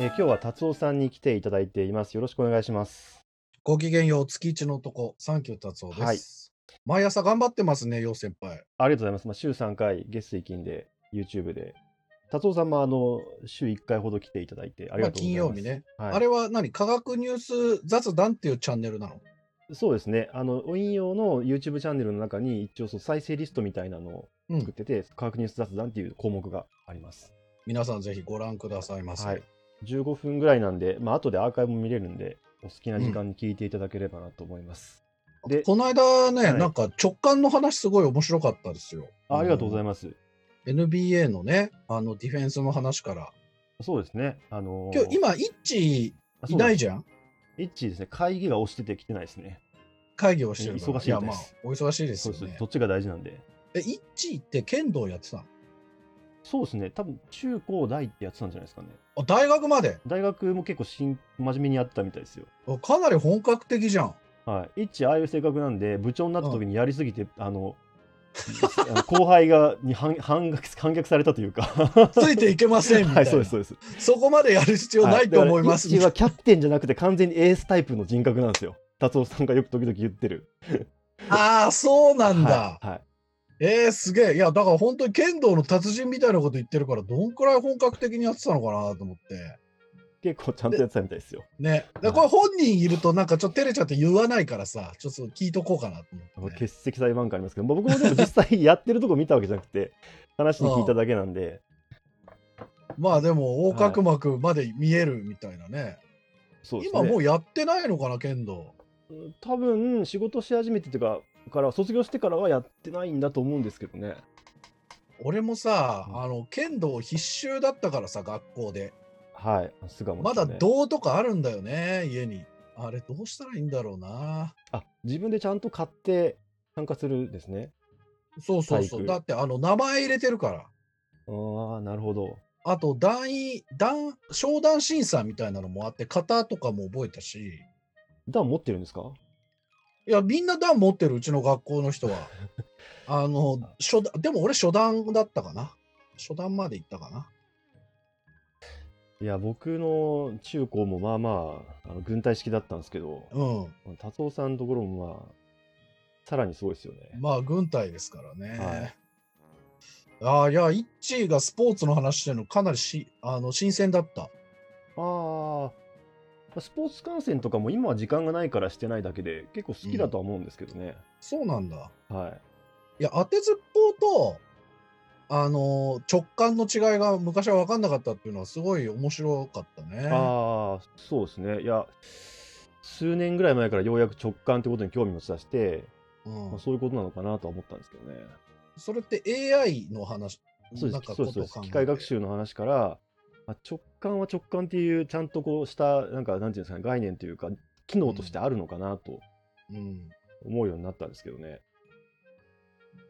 えー今日は達夫さんに来ていただいています。よろしくお願いします。ごきげんよう、月一の男、サンキュー達夫です。はい毎朝頑張ってますね、よう先輩。ありがとうございます。まあ、週3回、月水金で YouTube で。達夫さんもあの週1回ほど来ていただいてありまあ、がとうございます。金曜日ね。はいあれは何科学ニュース雑談っていうチャンネルなの？そうですね。あの、引用の YouTube チャンネルの中に一応そう再生リストみたいなのをうん作ってて、科学ニュース雑談っていう項目があります。皆さんぜひご覧くださいませ。はい。15分ぐらいなんで、まあ後でアーカイブも見れるんで、お好きな時間に聞いていただければなと思います。でこの間ね、はいなんか直感の話すごい面白かったですよ。あありがとうございまます。す。NBA のね、あのディフェンスの話から。そうですね。あのー今日、今、イッチいないじゃん？イッチですね。会議が押してて来てないですね。会議をしてる。忙しいみたいや、まあです、お忙しいですそうです。よねそ。っちが大事なんで。え、イッチって剣道やってたの？そうですね。多分中高大ってやってたんじゃないですかね。あ大学まで？大学も結構しん真面目にやってたみたいですよ。あかなり本格的じゃん。はい。イッチああいう性格なんで、部長になった時にやりすぎて、あの、あの後輩がに反反逆反逆されたというか。ついていけませんみたいな。はい、そうです、そうです。そこまでやる必要ないと思います。はだからイッチはキャプテンじゃなくて完全にエースタイプの人格なんですよ。達夫さんがよく時々言ってる。ああ、そうなんだ。はい。はいえー、すげえ。いや、だから本当に剣道の達人みたいなこと言ってるから、どんくらい本格的にやってたのかなと思って。結構ちゃんとやってたみたいですよ。ね。でこれ本人いるとなんかちょっと照れちゃって言わないからさ、ちょっと聞いとこうかなと思って、欠席裁判官ありますけど、まあ僕もでも実際やってるとこ見たわけじゃなくて、話に聞いただけなんで、まあでも、横隔膜まで見えるみたいなね。そうですね。今もうやってないのかな、剣道。多分仕事し始めてっていうか、から卒業してからはやってないんだと思うんですけどね。俺もさ、うんあの、剣道必修だったからさ、学校で。はい。巣鴨ねだ銅とかあるんだよね、家に。あれ、どうしたらいいんだろうな。あ、自分でちゃんと買って参加するんですね。そうそうそう。だって、あの、名前入れてるから。ああ、なるほど。あと、段位、段、商談審査みたいなのもあって、型とかも覚えたし。段持ってるんですか？いや、みんな段持ってる、うちの学校の人は。あの、初段、でも俺初段だったかな。初段まで行ったかな。いや、僕の中高もまあまあ、あの軍隊式だったんですけど、うん。達夫さんのところもまあ、さらにすごいですよね。まあ、軍隊ですからね。はいああ、いや、イッチーがスポーツの話してるのかなりしあの新鮮だった。ああ、スポーツ観戦とかも今は時間がないからしてないだけで、結構好きだとは思うんですけどね。そうなんだ。はい。いや、当てずっぽうと、あの直感の違いが昔は分かんなかったっていうのはすごい面白かったね。ああ、そうですね。いや、数年ぐらい前からようやく直感ってことに興味持ち出して、うんまあ、そういうことなのかなとは思ったんですけどね。それって AI の話、そうです、そうです機械学習の話から、まあ、直感は直感っていう、ちゃんとこうした、なんか、なんていうんですかね、概念というか、機能としてあるのかなとうん。思うようになったんですけどね。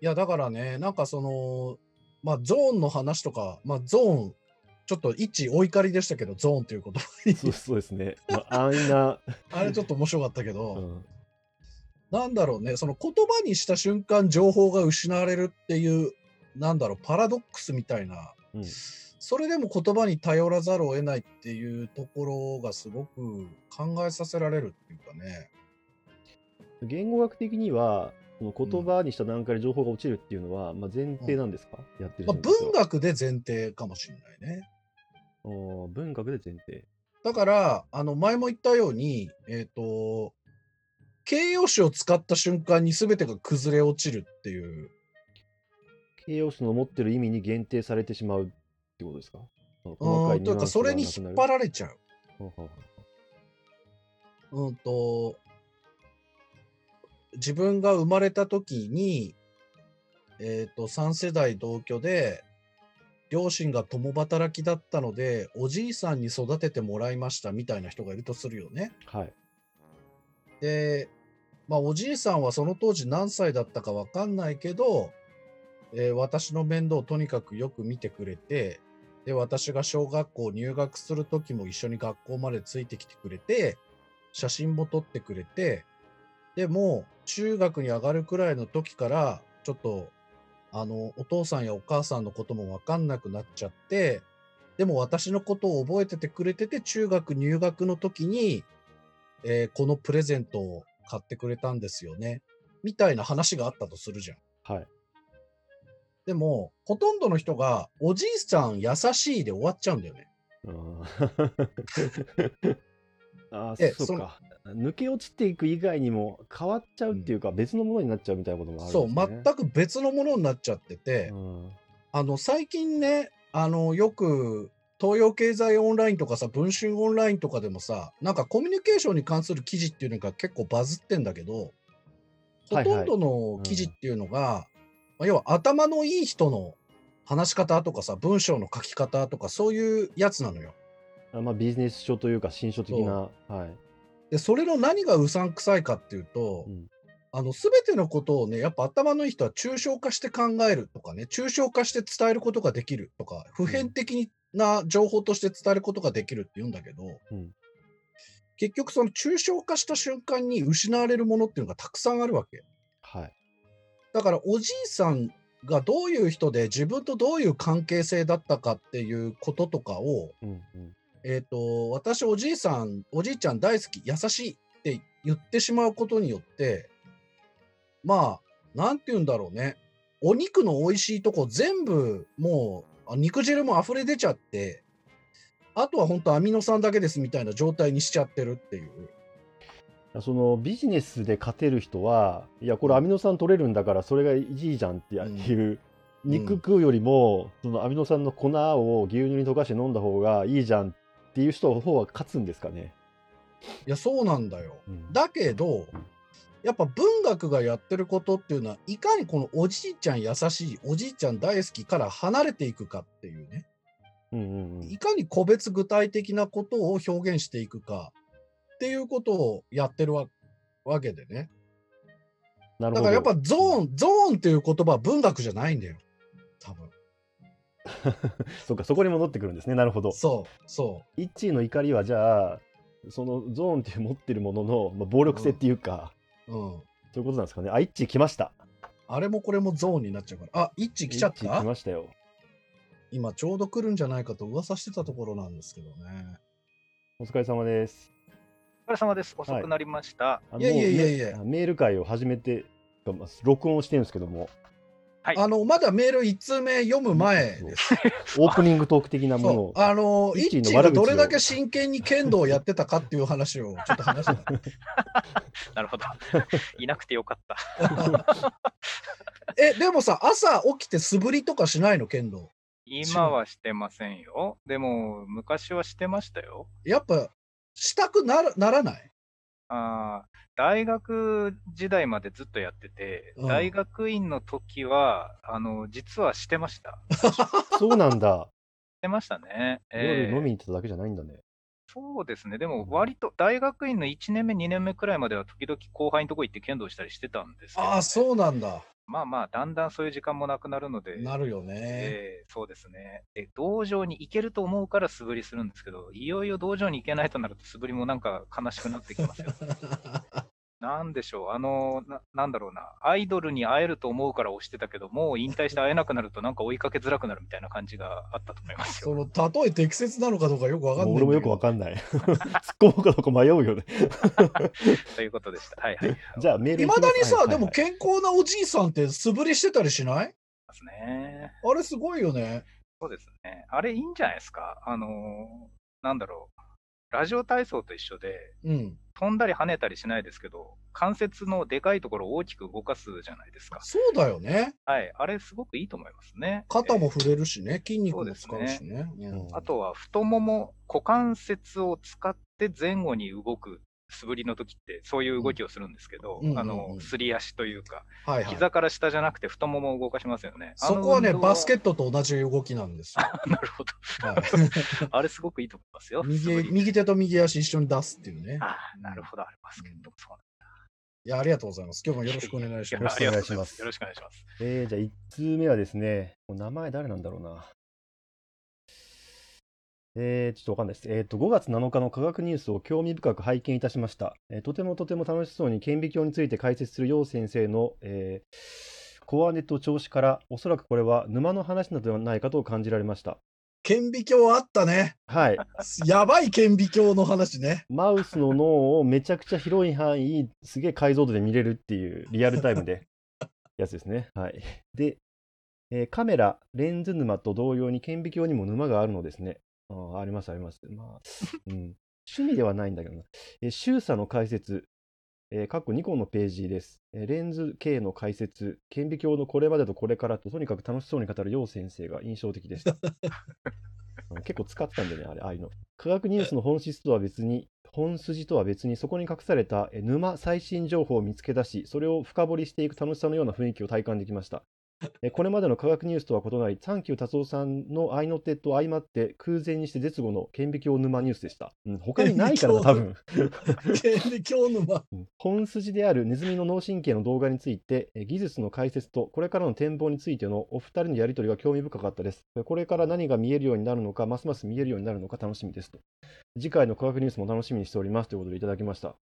いや、だからね、なんかその、まあ、ゾーンの話とか、まあ、ゾーン、ちょっと一お怒りでしたけど、ゾーンという言葉に。そうそうですね。まあ、安易な、あれちょっと面白かったけど、うん、なんだろうね、その言葉にした瞬間、情報が失われるっていう、なんだろう、パラドックスみたいな、うんそれでも言葉に頼らざるを得ないっていうところがすごく考えさせられるっていうかね。言語学的には、この言葉にした段階で情報が落ちるっていうのは、まあ、前提なんですか、やってるまあ、文学で前提かもしれないね。おー文学で前提。だから、あの、前も言ったように、えっ、と、形容詞を使った瞬間に全てが崩れ落ちるっていう、形容詞の持ってる意味に限定されてしまうってことですか？そのう細かいん、というか、それに引っ張られちゃう。ほうんと、自分が生まれた時に、えっ、と、3世代同居で、両親が共働きだったので、おじいさんに育ててもらいましたみたいな人がいるとするよね。はい。で、まあ、おじいさんはその当時何歳だったかわかんないけど、えー私の面倒をとにかくよく見てくれて、で、私が小学校入学する時も一緒に学校までついてきてくれて、写真も撮ってくれて、でも、中学に上がるくらいの時から、ちょっと、あの、お父さんやお母さんのこともわかんなくなっちゃって、でも私のことを覚えててくれてて、中学入学の時に、えーこのプレゼントを買ってくれたんですよね。みたいな話があったとするじゃん。はい。でも、ほとんどの人が、おじいさん優しいで終わっちゃうんだよね。うんあえー、そうか。抜け落ちていく以外にも変わっちゃうっていうか、別のものになっちゃうみたいなこともあるそう。全く別のものになっちゃってて、うんあの、最近ね、あの、よく、東洋経済オンラインとかさ、文春オンラインとかでもさ、なんかコミュニケーションに関する記事っていうのが結構バズってんだけど、ほとんどの記事っていうのが、まあ要は頭のいい人の話し方とかさ、文章の書き方とかそういうやつなのよ。あまあ、ビジネス書というか、新書的な。はい。で、それの何がうさんくさいかっていうと、うんあの、すべてのことをね、やっぱ頭のいい人は抽象化して考えるとかね、抽象化して伝えることができるとか、普遍的な情報として伝えることができるって言うんだけど、うん結局その抽象化した瞬間に失われるものっていうのがたくさんあるわけ。はい。だからおじいさんがどういう人で自分とどういう関係性だったかっていうこととかを、うんうんえっ、と、私おじいさん、おじいちゃん大好き、優しいって言ってしまうことによって、まあ、なんて言うんだろうね。お肉の美味しいとこ全部もうあ肉汁も溢れ出ちゃって、あとは本当アミノ酸だけですみたいな状態にしちゃってるっていう。そのビジネスで勝てる人は、いや、これアミノ酸取れるんだから、それがいいじゃんっていう、うん肉食うよりも、そのアミノ酸の粉を牛乳に溶かして飲んだ方がいいじゃんっていう人の方が勝つんですかね。いや、そうなんだよ。うんだけど、やっぱ文学がやってることっていうのは、いかにこのおじいちゃん優しい、おじいちゃん大好きから離れていくかっていうね。うんうんうんいかに個別具体的なことを表現していくかっていうことをやってるわわけでね。なるほど。だからやっぱゾーン、ゾーンっていう言葉は文学じゃないんだよ。多分。そうか、そこに戻ってくるんですね。なるほど。そう、そ一位の怒りは、じゃあ、そのゾーンっていう持ってるものの、まあ、暴力性っていうか、う。うん。そういうことなんですかね。あ、一致来ました。あれもこれもゾーンになっちゃうから。あ、一致来ちゃっ一致た来ましたよ。今ちょうど来るんじゃないかと噂してたところなんですけどね。お疲れ様です。お疲れ様です。遅くなりました。あいやいやいやいやメメール会を始めて、まあ録音をしてるんですけども、はい。あの、まだメール1通目読む前です。オープニングトーク的なものを。あの、一一致致の悪口をがどれだけ真剣に剣道をやってたかっていう話をちょっと話してた。なるほど。いなくてよかった。え、でもさ、朝起きて素振りとかしないの、剣道？今はしてませんよ。でも、昔はしてましたよ。やっぱ、したくならならない？あー大学時代までずっとやってて、うん大学院の時は、あの、実はしてました。そうなんだ。してましたね。夜飲みえーに行ってただけじゃないんだね。そうですね。でも、割と、大学院の1年目、2年目くらいまでは、時々後輩のとこ行って剣道したりしてたんですけど、ああ、そうなんだ。まあまあ、だんだんそういう時間もなくなるので、なるよね。えーそうですね。で、道場に行けると思うから素振りするんですけど、いよいよ道場に行けないとなると素振りもなんか悲しくなってきますよ。なんでしょう、あのな、なんだろうな、アイドルに会えると思うから推してたけど、もう引退して会えなくなるとなんか追いかけづらくなるみたいな感じがあったと思いますそよ。の、例え適切なのかどうかよくわかんない。俺もよくわかんない。突っ込むかどうか迷うよね。ということでした。はいはい。じゃあメールいまだにさ、はいでも健康なおじいさんって素振りしてたりしない？ますね。あれすごいよね。そうですね。あれいいんじゃないですか？あのーなんだろう。ラジオ体操と一緒で、うん。飛んだり跳ねたりしないですけど、関節のでかいところを大きく動かすじゃないですか。そうだよね。はい。あれすごくいいと思いますね。肩もえ触れるしね、筋肉もそうですね使うしね。うんーあとは太もも、股関節を使って前後に動く素振りの時ってそういう動きをするんですけど、うんうんあうんうんの、すり足というか、はいはい。膝から下じゃなくて太ももを動かしますよね。そこはね、バスケットと同じ動きなんですよ。なるほど。はい、あれすごくいいと思いますよ。右り右手と右足一緒に出すっていうね。ああ、なるほど。あれバスケットもそういや、ありがとうございます。今日もよろしくお願いしなんだ。ます。よろしくお願いしますよろしくお願いします。えー、じゃあ1通目はですね、名前誰なんだろうな。えー、ちょっとわかんないです。えっ、と、5月7日の科学ニュースを興味深く拝見いたしました。えーとてもとても楽しそうに顕微鏡について解説する楊先生の、えーコアネット調子から、おそらくこれは沼の話なのではないかと感じられました。顕微鏡あったね。はい。やばい顕微鏡の話ね。マウスの脳をめちゃくちゃ広い範囲、すげえ解像度で見れるっていうリアルタイムでやつですね。はい。で、えーカメラ、レンズ沼と同様に顕微鏡にも沼があるのですね。あーあります、あります。まあ、うん。趣味ではないんだけどな。えー、周差の解説、えー、かっこニコンのページです。えーレンズ系の解説、顕微鏡のこれまでとこれからと、とにかく楽しそうに語る楊先生が印象的でした。うん結構使ってたんでね、あれ、ああいうの。科学ニュースの本質とは別に、本筋とは別に、そこに隠されたえ沼最新情報を見つけ出し、それを深掘りしていく楽しさのような雰囲気を体感できました。えこれまでの科学ニュースとは異なり、サンキュー達夫さんの合いの手と相まって、空前にして絶後の顕微鏡沼ニュースでした。うん、他にないからな、多分。顕微鏡沼。う ん本筋であるネズミの脳神経の動画について、え技術の解説とこれからの展望についてのお二人のやり取りは興味深かったです。これから何が見えるようになるのか、ますます見えるようになるのか楽しみですと。次回の科学ニュースも楽しみにしておりますということでいただきました。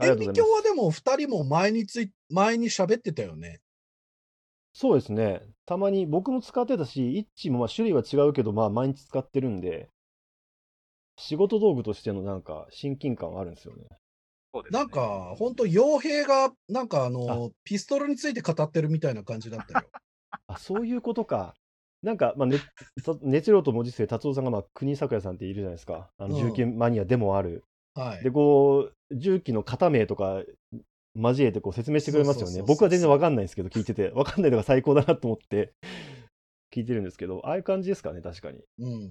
ありが顕微とうございます。鏡はでも二人も前につい、前に喋ってたよね。そうですね。たまに僕も使ってたし、イッチもまあ種類は違うけど、まあ毎日使ってるんで、仕事道具としてのなんか親近感はあるんですよね。そうですねなんか、ほんと、傭兵が、なんかあの、ピストルについて語ってるみたいな感じだったよ。あ、そういうことか。なんか、まあ、熱量と文字数で達夫さんが、まあ、国咲夜さんっているじゃないですか。あのうん重機マニアでもある。はいで、。こう、重機の型名とか交えてこう説明してくれますよね。僕は全然わかんないんですけど、聞いてて。わかんないのが最高だなと思って聞いてるんですけど、ああいう感じですかね、確かに。うん。うん、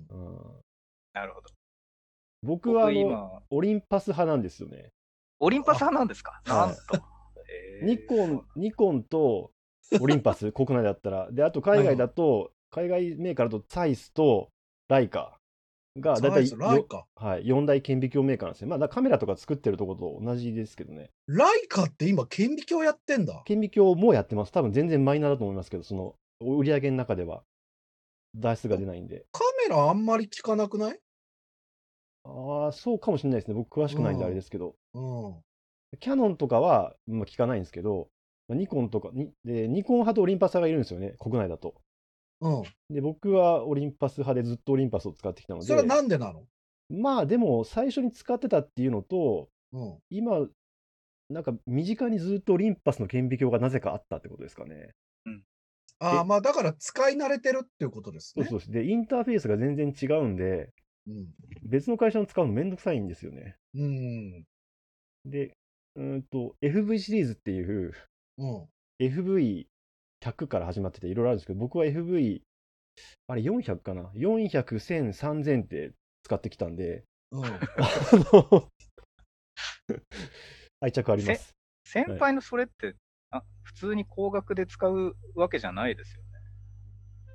なるほど。僕はあの、僕今、オリンパス派なんですよね。オリンパス派なんですか？はいなんと。ニコン、ニコンとオリンパス、国内だったら。で、あと海外だと、海外メーカーだとサイスとライカが、だいたいサイズライカ。はい、4大顕微鏡メーカーなんですね。まあ、カメラとか作ってるところと同じですけどね。ライカって今、顕微鏡やってんだ。顕微鏡もやってます。多分全然マイナーだと思いますけど、その売り上げの中では脱出が出ないんで。カメラあんまり効かなくない？ああ、そうかもしれないですね。僕詳しくないんでうんあれですけど。うん。キャノンとかは、まあ、聞かないんですけど、まあニコンとかにで、ニコン派とオリンパス派がいるんですよね、国内だと。うん。で、僕はオリンパス派でずっとオリンパスを使ってきたので、それはなんでなの？まあでも最初に使ってたっていうのと、うん。今、なんか身近にずっとオリンパスの顕微鏡がなぜかあったってことですかね。ああ、まあだから使い慣れてるっていうことですね。そうそうです。で、インターフェースが全然違うんで、うん。別の会社の使うのめんどくさいんですよね。うん。で、うーんと、FV シリーズっていう、うん。FV100 から始まってていろいろあるんですけど、僕は FV、あれ400かな ?400、1000、3000って使ってきたんで、うん。あの 愛着あります。先輩のそれって、あ普通に高額で使うわけじゃないですよね。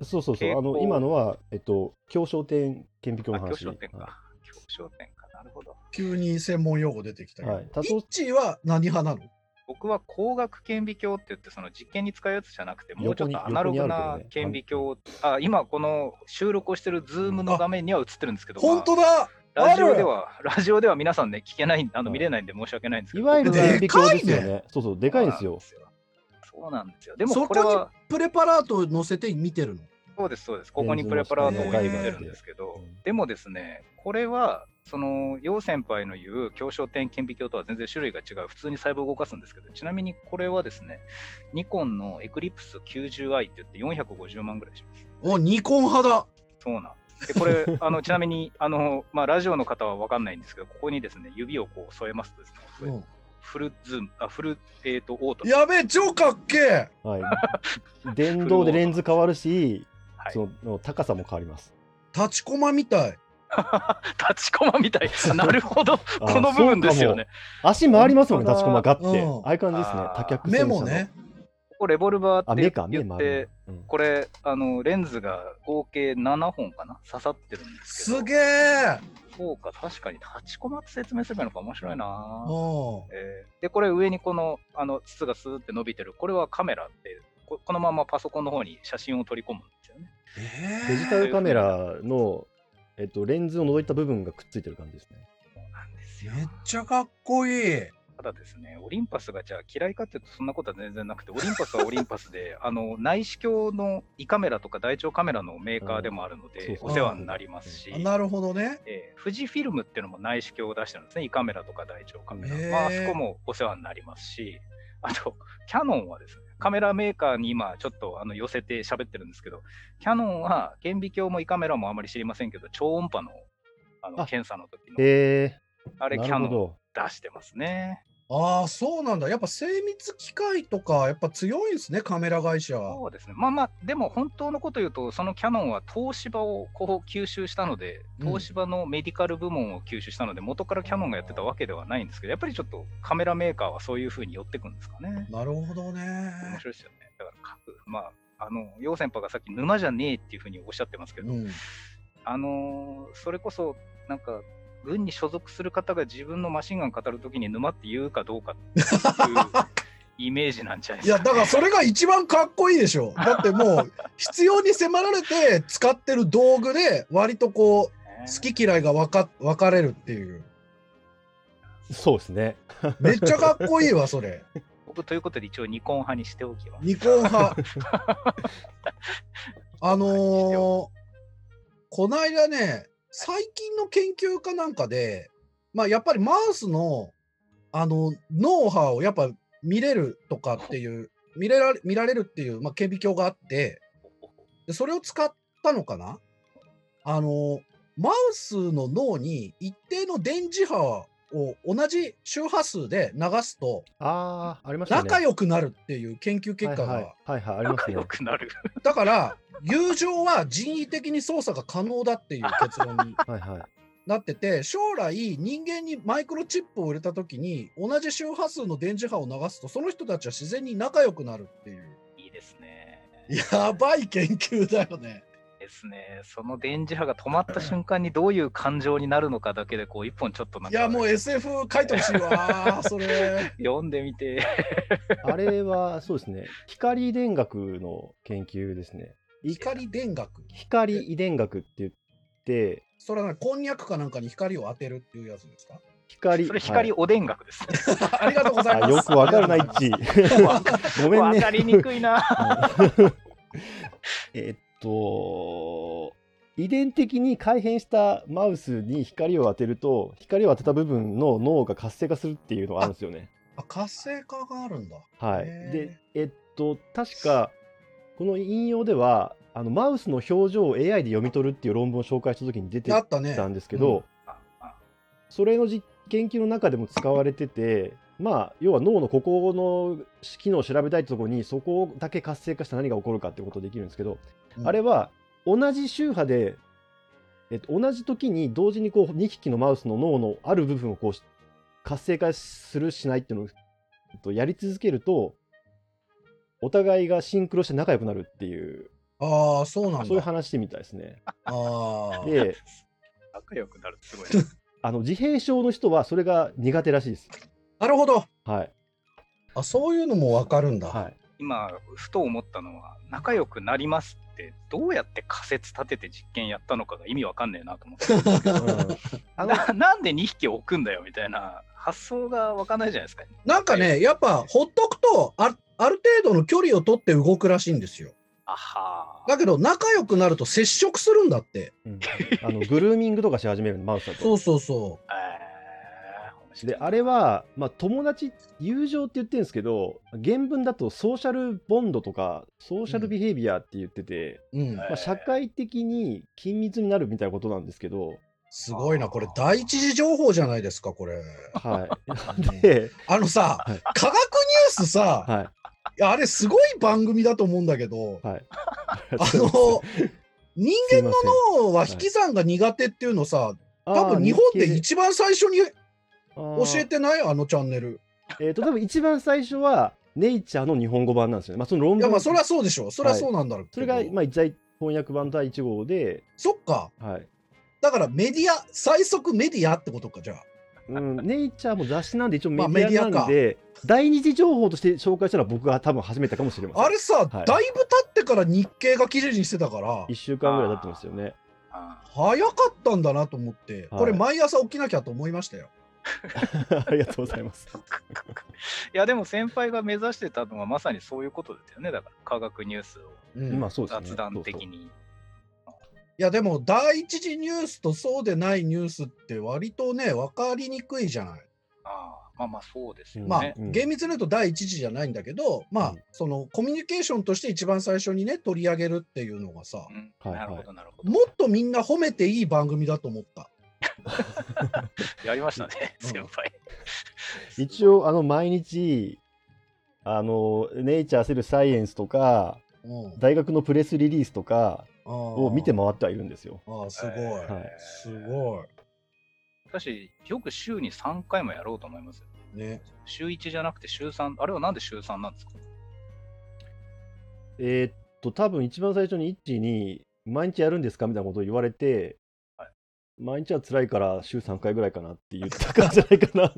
そうそうそう。蛍あの、光今のは、えっと、協商店顕微あ、鏡の話。教商店はか。教商店か。なるほど。急に専門用語出てきたけど。はい。たイとッチーは何派なの？僕は光学顕微鏡って言って、その実験に使うやつじゃなくて、もうちょっとアナログな顕微鏡、あ、今この収録をしてる Zoom の画面には映ってるんですけど、本当まだ。あラジオでは、ラジオでは皆さんね、聞けない、あのはい見れないんで申し訳ないんですけど、いわゆる顕微鏡ですよでかいね。そうそう、でかいんですよ。そうなんですよ。でもそここれは、プレパラート載せて見てるの？そうです、そうです。ここにプレパラートを置いてるんですけど。うん、でもですね、これは、その、楊先輩の言う共焦点顕微鏡とは全然種類が違う、普通に細胞を動かすんですけど、ちなみにこれはですね、ニコンのエクリプス 90i って言って450万ぐらいします。お、ニコン派だそうなんでこれ、あの、ちなみに、あの、まあ、ラジオの方は分かんないんですけど、ここにですね、指をこう添えますとですね、フルズーム、あ、フル、えっ、と、オート。やべえ、超かっけえはい。電動でレンズ変わるし、はいその高さも変わります。立ちコマみたい。立ちコマみたい。あなるほど。あこの部分ですよね。足回りますもんね、立ちコマガッて。うんああいう感じですね多脚目もね。。ここレボルバーあ、って言って、。うんこれ、あの、レンズが合計7本かな？刺さってるんですけど。すげえそうか、確かに立ちコマって説明すればいいのか面白いなうえーで、これ上にこの、あの、筒がスーって伸びてる。これはカメラって、ここのままパソコンの方に写真を取り込むんですよね。ん。デジタルカメラの、えっと、レンズを覗いた部分がくっついてる感じですね。そうなんですよ。めっちゃかっこいい。ただですね、オリンパスがじゃあ嫌いかっていうとそんなことは全然なくて、オリンパスはオリンパスで、あの内視鏡の胃カメラとか大腸カメラのメーカーでもあるので、お世話になりますし、あなるほどね。えー富士フィルムっていうのも内視鏡を出してるんですね、胃カメラとか大腸カメラ。まあ、あそこもお世話になりますし、あと、キャノンはですね、カメラメーカーに今ちょっとあの寄せて喋ってるんですけど、キャノンは顕微鏡も胃カメラもあまり知りませんけど、超音波のあのあ検査の時の、えあれー、キャノン。出してますね。ああ、そうなんだ。やっぱ精密機械とか、やっぱ強いんですね、カメラ会社。そうですね。まあまあ、でも本当のこと言うと、そのキャノンは東芝をこう吸収したので、うん東芝のメディカル部門を吸収したので、元からキャノンがやってたわけではないんですけど、やっぱりちょっとカメラメーカーはそういうふうに寄ってくんですかね。なるほどね。面白いですよね。だから各、まあ、あの、楊先輩がさっき沼じゃねえっていうふうにおっしゃってますけど、うん。あのーそれこそ、なんか、軍に所属する方が自分のマシンガン語るときに沼って言うかどうかっていうイメージなんじゃないいや、ですか、だからそれが一番かっこいいでしょ。だってもう、必要に迫られて使ってる道具で、割とこう、ね好き嫌いが分か分かれるっていう。そうですね。めっちゃかっこいいわ、それ。僕ということで一応ニコン派にしておきます。ニコン派。あのーこないだね、最近の研究かなんかで、まあやっぱりマウスの、あの、脳波をやっぱ見れるとかっていう、見れられ見られるっていう、まあ、顕微鏡があって、でそれを使ったのかな？あの、マウスの脳に一定の電磁波を同じ周波数で流すとああ、ありましたね。仲良くなるっていう研究結果が、はいはい、はいはい、あります仲ね。良くなる。だから友情は人為的に操作が可能だっていう結論に はいはい。なってて将来人間にマイクロチップを入れた時に同じ周波数の電磁波を流すとその人たちは自然に仲良くなるっていういいですね。やばい研究だよね。ですね。その電磁波が止まった瞬間にどういう感情になるのかだけで、こう、一本ちょっとなんか、いやもう SF 書いてほしいわ それ。読んでみて。あれは、そうですね。光電学の研究ですね。い光電学？光遺伝学って言って、それはねこんにゃくかなんかに光を当てるっていうやつですか？光、それ光はいおでん学です。ありがとうございます。あよくわか るな、一致。ごめんね。わかりにくいな。えっと、遺伝的に改変したマウスに光を当てると、光を当てた部分の脳が活性化するっていうのがあるんですよね。あ活性化があるんだ。はい。で、えっと、確か、この引用では、あのマウスの表情を AI で読み取るっていう論文を紹介した時に出てたんですけど、ああそれの実研究の中でも使われてて、まあ、要は脳のここの機能を調べたいところに、そこだけ活性化したら何が起こるかってことができるんですけど、うんあれは同じ周波で、えっと、同じ時に同時にこう2匹のマウスの脳のある部分をこうし活性化するしないっていうのをえっとやり続けると、お互いがシンクロして仲良くなるっていう、ああ、そうなんだ。そういう話みたいですね。ああ。で、仲良くなるってすごいな。あの自閉症の人はそれが苦手らしいです。なるほど。はい。あ、そういうのもわかるんだ。はい。今、ふと思ったのは、仲良くなりますって、どうやって仮説立てて実験やったのかが意味わかんねえなと思って。うん、あのななんで2匹置くんだよみたいな発想がわかんないじゃないですか。なんかね、やっぱほっとくとあ、ある程度の距離を取って動くらしいんですよ。あはーだけど、仲良くなると接触するんだって。うんあのグルーミングとかし始めるのマウスだと。そうそうそえー面白いであれは、まあ、友達友情って言ってるんですけど原文だとソーシャルボンドとかソーシャルビヘイビアって言ってて、う。うん。まあ、社会的に緊密になるみたいなことなんですけど、すごいな。これ、第一次情報じゃないですか、これ。はい、で、あのさ、はい。科学ニュースさ、はい。いやあれすごい番組だと思うんだけど、はい、あの、人間の脳は引き算が苦手っていうのさ、多分日本で。一番最初に教えてない？あのチャンネル。えっ、と多分一番最初はネイチャーの日本語版なんですよね。まあその論いや、文まあ、それはそうでしょう。それはそうなんだろうけど、それがまあ一在翻訳版第1号で、そっか。はい。だからメディア、最速メディアってことか、じゃあ。うん、ネイチャーも雑誌なんで一応メまあディアメディアかなんで、第二次情報として紹介したのは僕が多分初めてかもしれません。あれさ、はいだいぶ経ってから日経が記事にしてたから1、週間ぐらい経ってますよね。あ早かったんだなと思って、はいこれ毎朝起きなきゃと思いましたよ。ありがとうございます。いや、でも先輩が目指してたのはまさにそういうことですよね。だから科学ニュースをうんまあそうですね。雑談的に。いやでも第一次ニュースとそうでないニュースって割とね分かりにくいじゃない。ああまあまあそうですようんまあ厳密に言うと第一次じゃないんだけどまあ、うんそのコミュニケーションとして一番最初にね取り上げるっていうのがさうんはいなるほど、なるほど。もっとみんな褒めていい番組だと思った。やりましたね、うん先輩。一応、あの、毎日、あの、ネイチャーセルサイエンスとか、うん、大学のプレスリリースとかをを見て回ってはいるんですよ。ああすごい、はいすごい。しかし、よく週に3回もやろうと思いますよ。ね。週1じゃなくて週3、あれはなんで週3なんですか？えーっと、多分一番最初にイッチーに、毎日やるんですか？みたいなことを言われて、はい毎日は辛いから週3回ぐらいかなって言ったからじゃないかな。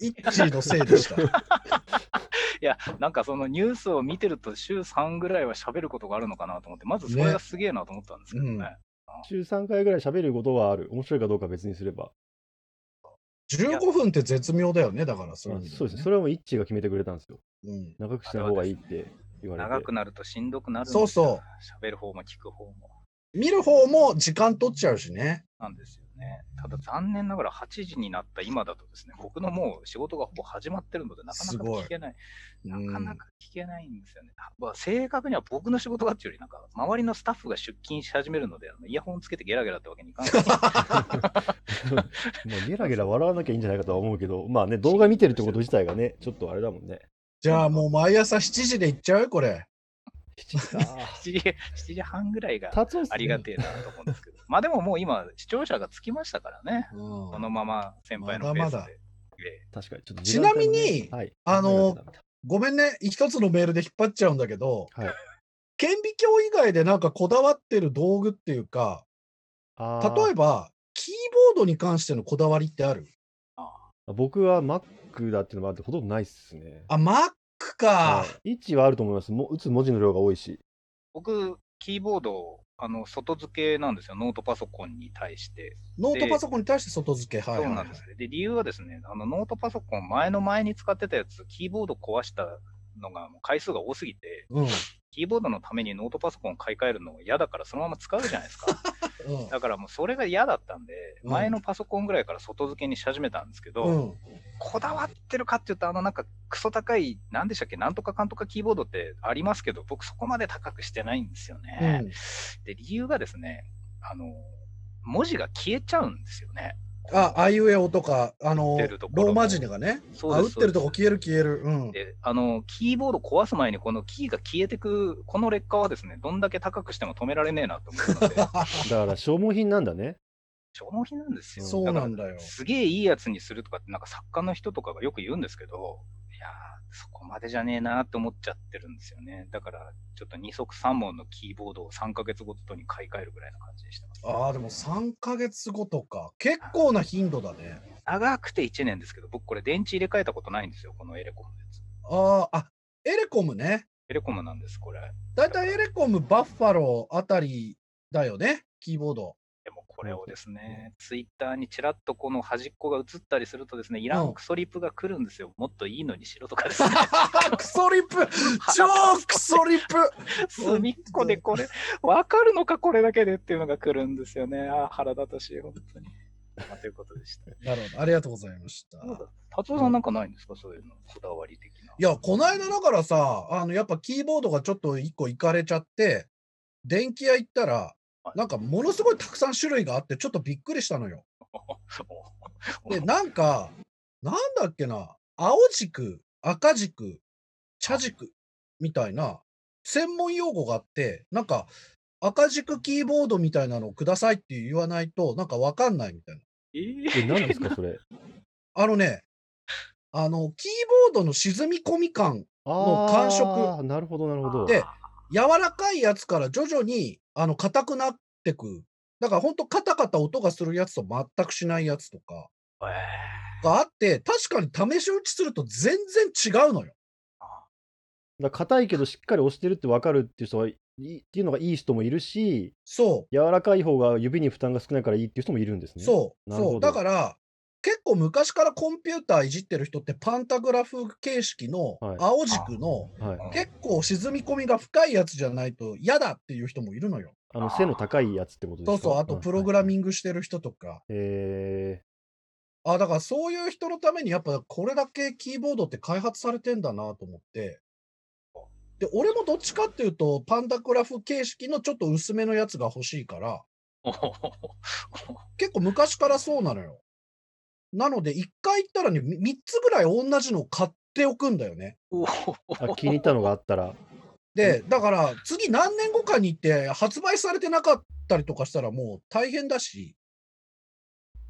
イッチーのせいでした。いや、なんかそのニュースを見てると週3ぐらいは喋ることがあるのかなと思って、まずそれがすげえなと思ったんですけどね。ね週3回ぐらい喋ることはある。面白いかどうかは別にすれば。15分って絶妙だよね、だからそまあういう意味そうですね。それはもうイッチーが決めてくれたんですよ。うん長くしない方がいいって言われて。長くなるとしんどくなるそうそうよ。喋る方も聞く方も。見る方も時間取っちゃうしね。なんですよね。ただ残念ながら8時になった今だとですね、僕のもう仕事がほぼ始まってるので、なかなか聞けない。なうんかなか聞けないんですよね。まあ、正確には僕の仕事がっていうより、なんか周りのスタッフが出勤し始めるので、あのイヤホンつけてゲラゲラってわけにいかない。もうゲラゲラ笑わなきゃいいんじゃないかとは思うけど、まあね、動画見てるってこと自体がね、ちょっとあれだもんね。じゃあもう毎朝7時で行っちゃう？よ、これ。7時か。7時 ,7 時半ぐらいがありがてえなと思うんですけど。まあでももう今、視聴者がつきましたからね。うんこのまま先輩のペースで。まだまだえ確かに。ちょっとちなみにはい、あのごめんね、一つのメールで引っ張っちゃうんだけど、はい顕微鏡以外でなんかこだわってる道具っていうか、例えば、キーボードに関してのこだわりってある？僕は Mac だっていうのもあって、ほとんどないっすね。あ、Mac か。はい位置はあると思います。も打つ文字の量が多いし。僕、キーボード、あの外付けなんですよ、ノートパソコンに対して。ノートパソコンに対して外付け。はい、はい。そうなんですね。で、理由はですね、あのノートパソコン、前の前に使ってたやつ、キーボード壊したのがもう回数が多すぎて、うん。キーボードのためにノートパソコンを買い替えるのが嫌だから、そのまま使うじゃないですか。うんだからもうそれが嫌だったんで、うん前のパソコンぐらいから外付けにし始めたんですけど、うん。こだわってるかっていうと、あのなんかクソ高い、なんでしたっけ、なんとかかんとかキーボードってありますけど、僕そこまで高くしてないんですようね。ん。で、理由がですね、あの、文字が消えちゃうんですよね。あ、あいうえおとか、あの、打ってるところもローマ字がね。あ、そうです打ってるとこ消える消える。うん。で、あの、キーボード壊す前にこのキーが消えてく、この劣化はですね、どんだけ高くしても止められねえなと思うので、だから消耗品なんだね。消耗品なんですよ。そうなんだよ。すげえいいやつにするとかって、なんか作家の人とかがよく言うんですけど、いやー、そこまでじゃねえなって思っちゃってるんですよね。だから、ちょっと二足三門のキーボードを3ヶ月ごとに買い替えるぐらいな感じにしてます。ああ、でも3ヶ月後とか。結構な頻度だね。長くて1年ですけど、僕これ電池入れ替えたことないんですよ、このエレコムのやつ。ああ、あ、エレコムね。エレコムなんです、これ。だいたいエレコム、バッファローあたりだよね。キーボード。これをですね、ツイッターにちらっとこの端っこが映ったりするとですね、いらんクソリップが来るんですよ。もっといいのにしろとかですね。クソリップ超クソリップ隅っこでこれ、わかるのか、これだけでっていうのが来るんですよね。あー腹立たしい、本当に。まあ、ということでした。なるほど。ありがとうございました。達夫さんなんかないんですか、そういうの、こだわり的な。いや、この間だからさ、あの、やっぱキーボードがちょっと一個いかれちゃって、電気屋行ったら、はいなんかものすごいたくさん種類があって、ちょっとびっくりしたのよ。で、なんか、なんだっけな、青軸、赤軸、茶軸みたいな専門用語があって、なんか赤軸キーボードみたいなのをくださいって言わないと、なんかわかんないみたいな。ええ、何ですか、それ？あのね、あの、キーボードの沈み込み感、あ感触あ、なるほど、なるほど。で柔らかいやつから徐々に、あの、硬くなってく。だから本当カタカタ音がするやつと全くしないやつとかえがあって、確かに試し打ちすると全然違うのよ。だ硬いけどしっかり押してるって分かるっていう人がいいっていうのがいい人もいるし、そう。柔らかい方が指に負担が少ないからいいっていう人もいるんですね。そう、そう。だから、結構構昔からコンピューターいじってる人ってパンタグラフ形式のはい青軸のはい。結構沈み込みが深いやつじゃないと嫌だっていう人もいるのよ。あの、背の高いやつってことですか？そうそう、あとプログランミングしてる人とか。えあ、だからそういう人のためにやっぱこれだけキーボードって開発されてんだなと思って。で、俺もどっちかっていうと、パンタグラフ形式のちょっと薄めのやつが欲しいから、結構昔からそうなのよ。なので、一回行ったらね、み3つぐらい同じの買っておくんだよね。気に入ったのがあったら、で、だから次何年後かに行って発売されてなかったりとかしたらもう大変だし、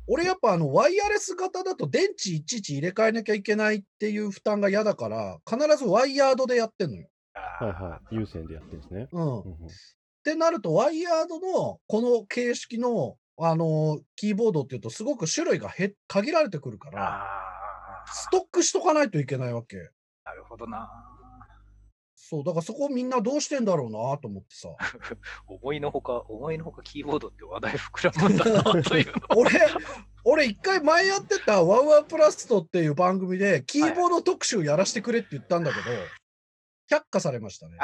俺やっぱあのワイヤレス型だと電池いちいち入れ替えなきゃいけないっていう負担が嫌だから、必ずワイヤードでやってんのよ。はいはい、有線でやってるんですね。うん。ってなると、ワイヤードのこの形式の、あのキーボードっていうとすごく種類がへ限られてくるから、あストックしとかないといけないわけ。あ、なるほどな。そう、だからそこみんなどうしてんだろうなと思ってさ。思いのほか、思いのほかキーボードって話題膨らむんだなというの。俺、俺一回前やってたワウワウプラストっていう番組でキーボード特集やらせてくれって言ったんだけど、却下されましたね。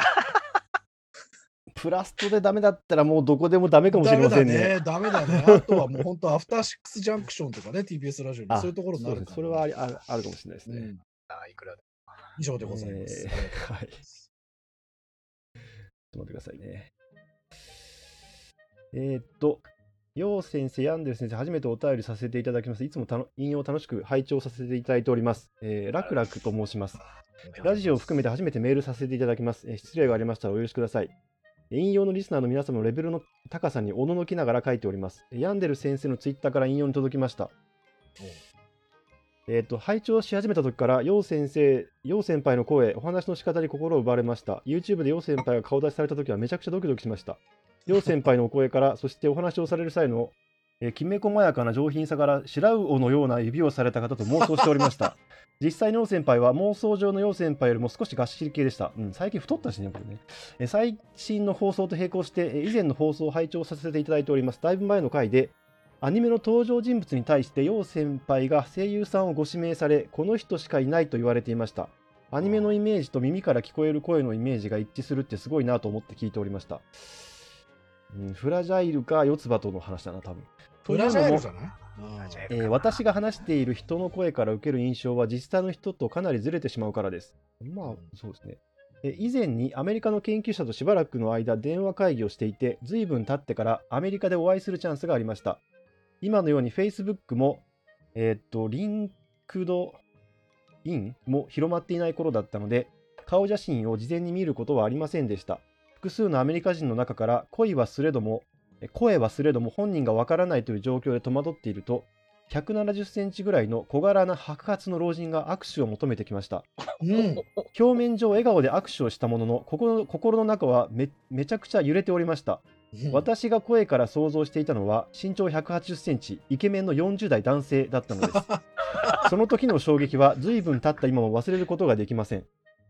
プラストでダメだったらもうどこでもダメかもしれませんね。ダメだね。ダメだね。あとはもう本当アフターシックスジャンクションとかね、TBS ラジオにあそういうところになるから。それはありあるあるかもしれないですね。うんあいくらで以上でございます。えーはいちょっと待ってくださいね。えーっと、よう先生、ヤンデル先生、初めてお便りさせていただきます。いつもたの引用を楽しく拝聴させていただいております。えー、楽々と申します。ラジオを含めて初めてメールさせていただきます。えー失礼がありましたらお許しください。引用のリスナーの皆様のレベルの高さにおののきながら書いております。ヤンデル先生のツイッターから引用に届きました。えっ、と、拝聴し始めた時から、陽先生、陽先輩の声、お話の仕方に心を奪われました。YouTube で陽先輩が顔出しされた時はめちゃくちゃドキドキしました。陽先輩のお声から、そしてお話をされる際の、えーきめ細やかな上品さから、白魚のような指をされた方と妄想しておりました。実際の先輩は妄想上の陽先輩よりも少しがっしり系でした。うん、最近太ったしね、これね。え最新の放送と並行して、以前の放送を拝聴させていただいております。だいぶ前の回で、アニメの登場人物に対して陽先輩が声優さんをご指名され、この人しかいないと言われていました。アニメのイメージと耳から聞こえる声のイメージが一致するってすごいなと思って聞いておりました。うん、フラジャイルか四つ葉との話だな、多分。フラジャイルじゃない？えー私が話している人の声から受ける印象は実際の人とかなりずれてしまうからです。まあ、そうですね。えー以前にアメリカの研究者としばらくの間電話会議をしていて、随分経ってからアメリカでお会いするチャンスがありました。今のように Facebook も、えーっと、 LinkedIn も広まっていない頃だったので、顔写真を事前に見ることはありませんでした。複数のアメリカ人の中から恋はすれども、え声はすれども本人がわからないという状況で戸惑っていると、170センチぐらいの小柄な白髪の老人が握手を求めてきました。うん。表面上笑顔で握手をしたものの、心心の中はめめちゃくちゃ揺れておりました。うん私が声から想像していたのは、身長180センチ、イケメンの40代男性だったのです。その時の衝撃は随分経った今も忘れることができません。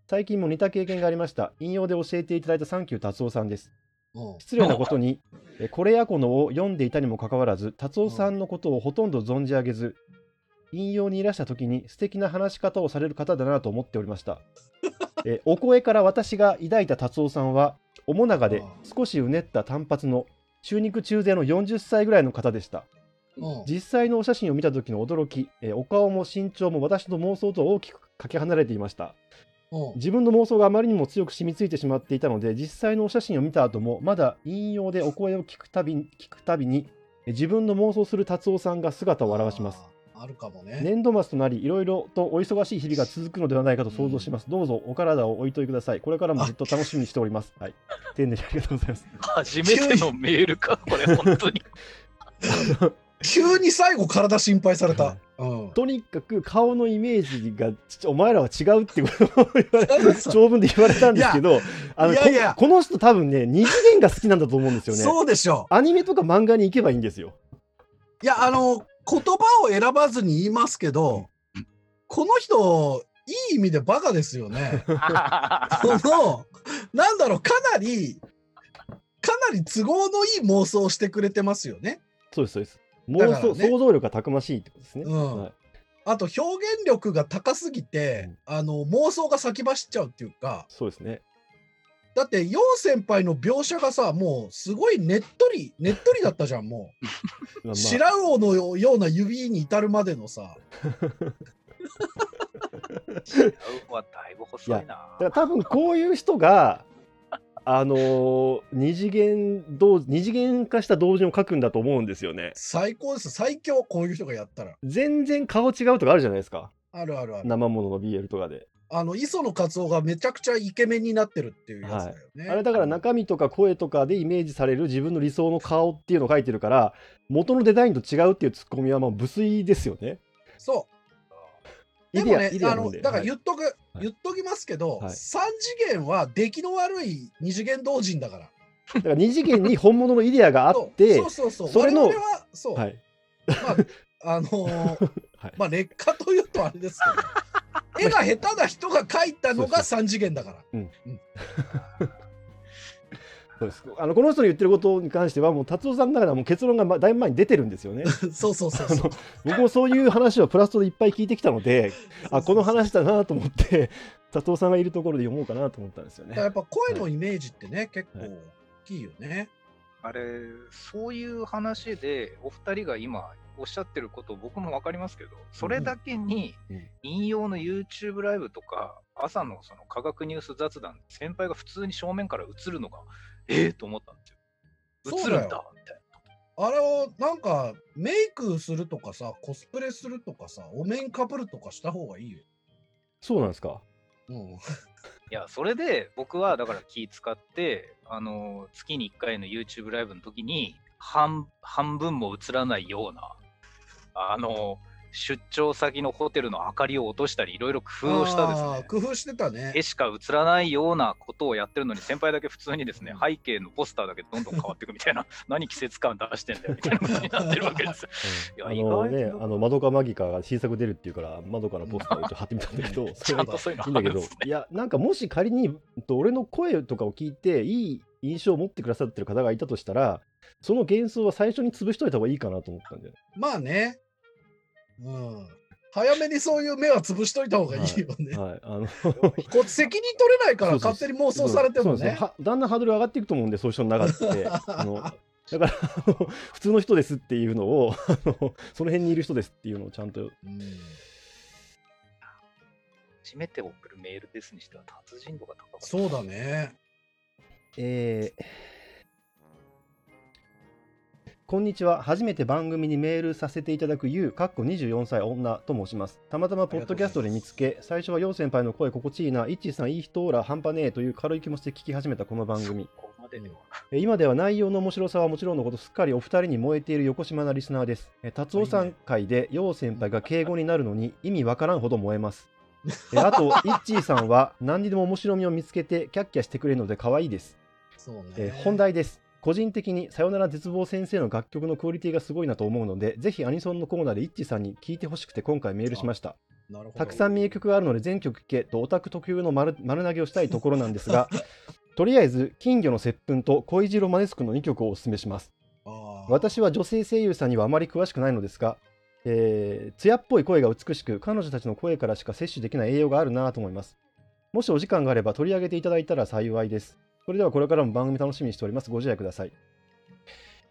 最近も似た経験がありました。引用で教えていただいたサンキュー達夫さんです。うん失礼なことに、えこれやこのを読んでいたにもかかわらず、達夫さんのことをほとんど存じ上げず、引用にいらした時に素敵な話し方をされる方だなと思っておりました。えお声から私が抱いた達夫さんは、面長で少しうねった単発の中肉中背の40歳ぐらいの方でした。うん実際のお写真を見た時の驚き、えお顔も身長も私の妄想とは大きくかけ離れていました。うん自分の妄想があまりにも強く染みついてしまっていたので実際のお写真を見た後もまだ引用でお声を聞くたび 聞くたびにえ自分の妄想する達夫さんが姿を現します。あるかもね。年度末となりいろいろとお忙しい日々が続くのではないかと想像します。どうぞお体をおいといください。これからもずっと楽しみにしております。はい。丁寧にありがとうございます。初めてのメールか、これ、本当に。急に最後体心配された。うん。とにかく顔のイメージがちお前らは違うってことを言われ長文で言われたんですけどあのいやいやここの人多分ね二次元が好きなんだと思うんですよね。そうでしょアニメとか漫画に行けばいいんですよ。う。いや、あの、言葉を選ばずに言いますけど、この人、いい意味でバカですよね。この、なんだろう、かなり、かなり都合のいい妄想をしてくれてますよね。そうです、そうです。妄想、ね想像力がたくましいってことですね。うんはいあと表現力が高すぎて、あの妄想が先走っちゃうっていうか、そうですね。だって、ヨウ先輩の描写がさ、もうすごいねっとり、ねっとりだったじゃん、も まあう。白魚のような指に至るまでのさ。違うはだいぶ細いな。だから多分こういう人が、あのー二次元同二次元化した同人を書くんだと思うんですよね。最高です。最強、こういう人がやったら。全然顔違うとかあるじゃないですか。あるあるある。生ものの BL とかで。あの、磯野勝夫がめちゃくちゃイケメンになってるっていうやつだよね。あれだから中身とか声とかでイメージされる自分の理想の顔っていうのを書いてるから、元のデザインと違うっていうツッコミはもう無粋ですよね。そう。でもねあの。だからはい言っとく、言っときますけど、はい三次元は出来の悪い二次元同人だから。だから二次元に本物のイデアがあってそ、うそうそう。それのは、そう。はい。まあ、あのー はいまあ、劣化というとあれですけど、絵が下手な人が描いたのが三次元だから。そうですあのこの人の言ってることに関しては、もう達夫さんの中ではもう結論がまだいぶ前に出てるんですよね。そうそうそうそう。僕もそういう話をプラストでいっぱい聞いてきたので、あこの話だなと思って、達夫さんがいるところで読もうかなと思ったんですよね。やっぱ声のイメージってね、結構大きいよね。あれ、そういう話で、お二人が今おっしゃってること、僕もわかりますけど、それだけにうん引用の YouTube ライブとか、朝のその科学ニュース雑談、先輩が普通に正面から映るのが、ええと思ったんですよ映るんだみたいな。あれをなんかメイクするとかさ、コスプレするとかさ、お面かぶるとかした方がいいよ。そうなんですか？うん、いや、それで僕はだから気使って、あの月に1回の YouTube ライブの時に半、半分も映らないような、あの出張先のホテルの明かりを落としたり、いろいろ工夫をしたですね。工夫してたね絵。しか映らないようなことをやってるのに、先輩だけ普通にですね、背景のポスターだけどんどん変わっていくみたいな、何季節感出してんだよみたいなことになってるわけですよ。いやあ意のね、あの、マドカマギカが新作出るっていうから、窓からポスターを貼ってみたんだけど、そちれはいゃんとそういうのいんだけどいや、なんかもし仮に、俺の声とかを聞いて、いい印象を持ってくださってる方がいたとしたら、その幻想は最初に潰しといた方がいいかなと思ったんだよ。まあね。うん。早めにそういう目は潰しといた方がいいよね。はい。あの、こう責任取れないから勝手に妄想されてもね。そうですはだんだんハードル上がっていくと思うんで、そういう人の中って。あのだから 普通の人ですっていうのを、あのその辺にいる人ですっていうのをちゃんと、うん初めて送るメールですにしては達人度が高かった。そうだね。えーこんにちは。初めて番組にメールさせていただく You、かっこ24歳女と申します。たまたまポッドキャストで見つけ、最初は陽先輩の声心地いいな、イッチーさんいい人オーラ半端ねえという軽い気持ちで聞き始めたこの番組。今では内容の面白さはもちろんのこと、すっかりお二人に燃えている横島なリスナーです。えー達夫さん会で陽先輩が敬語になるのに意味わからんほど燃えます。えーあと、イッチーさんは何にでも面白みを見つけてキャッキャしてくれるので可愛いです。ね。えー本題です。個人的にさよなら絶望先生の楽曲のクオリティがすごいなと思うので、ぜひアニソンのコーナーでイッチさんに聞いてほしくて今回メールしました。たくさん名曲があるので全曲聴けとオタク特有の丸丸投げをしたいところなんですが、とりあえず金魚の接吻と恋汁マネスクの2曲をお勧めします。私は女性声優さんにはあまり詳しくないのですが、えー、艶っぽい声が美しく、彼女たちの声からしか摂取できない栄養があるなと思います。もしお時間があれば取り上げていただいたら幸いです。それではこれからも番組楽しみにしております。ご自愛ください。